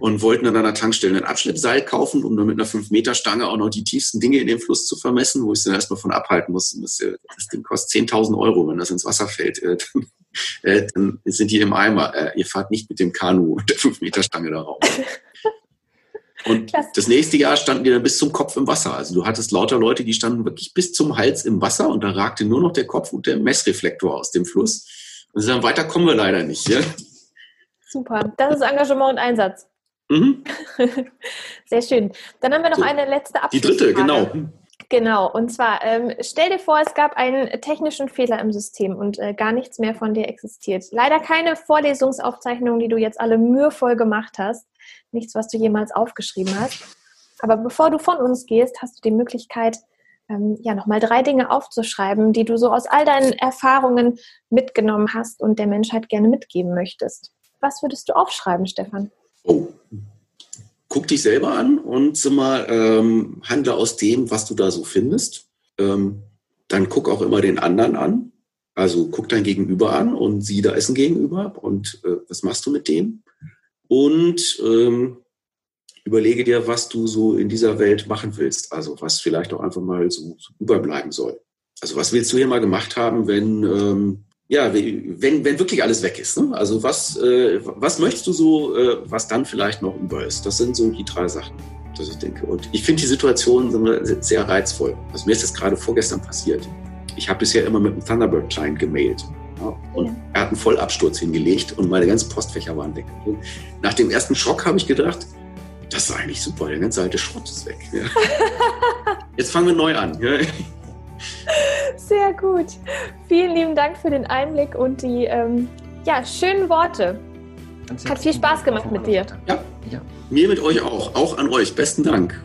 und wollten an einer Tankstelle ein Abschleppseil kaufen, um dann mit einer 5-Meter-Stange auch noch die tiefsten Dinge in den Fluss zu vermessen, wo ich dann erstmal von abhalten muss. Das, äh, das Ding kostet 10.000 Euro, wenn das ins Wasser fällt. Äh, dann, äh, dann sind die im Eimer. Äh, ihr fahrt nicht mit dem Kanu und der 5-Meter-Stange darauf. Und Das nächste Jahr standen die dann bis zum Kopf im Wasser. Also du hattest lauter Leute, die standen wirklich bis zum Hals im Wasser und da ragte nur noch der Kopf und der Messreflektor aus dem Fluss. Und sie sagen, weiter kommen wir leider nicht. Ja? Super, das ist Engagement und Einsatz. Mhm. Sehr schön. Dann haben wir noch so, eine letzte Abschlussfrage. Die dritte, genau. Genau, und zwar ähm, stell dir vor, es gab einen technischen Fehler im System und äh, gar nichts mehr von dir existiert. Leider keine Vorlesungsaufzeichnung, die du jetzt alle mühevoll gemacht hast. Nichts, was du jemals aufgeschrieben hast. Aber bevor du von uns gehst, hast du die Möglichkeit, ähm, ja, nochmal drei Dinge aufzuschreiben, die du so aus all deinen Erfahrungen mitgenommen hast und der Menschheit gerne mitgeben möchtest. Was würdest du aufschreiben, Stefan? Guck dich selber an und sag mal, ähm, handle aus dem, was du da so findest. Ähm, dann guck auch immer den anderen an. Also guck dein Gegenüber an und sieh, da ist ein Gegenüber und äh, was machst du mit dem? Und ähm, überlege dir, was du so in dieser Welt machen willst. Also was vielleicht auch einfach mal so, so überbleiben soll. Also was willst du hier mal gemacht haben, wenn ähm, ja, wenn, wenn wirklich alles weg ist. Ne? Also was, äh, was möchtest du so, äh, was dann vielleicht noch über ist? Das sind so die drei Sachen, dass ich denke. Und ich finde die Situation sehr reizvoll. Also mir ist das gerade vorgestern passiert. Ich habe bisher immer mit dem Thunderbird Client gemailt. Ja, und ja. er hat einen Vollabsturz hingelegt und meine ganzen Postfächer waren weg. Und nach dem ersten Schock habe ich gedacht, das war eigentlich super, der ganze alte Schrott ist weg. Ja. Jetzt fangen wir neu an. Sehr gut. Vielen lieben Dank für den Einblick und die ähm, ja, schönen Worte. Hat viel Spaß gemacht mit dir. Ja, ja, mir mit euch auch. Auch an euch. Besten Dank.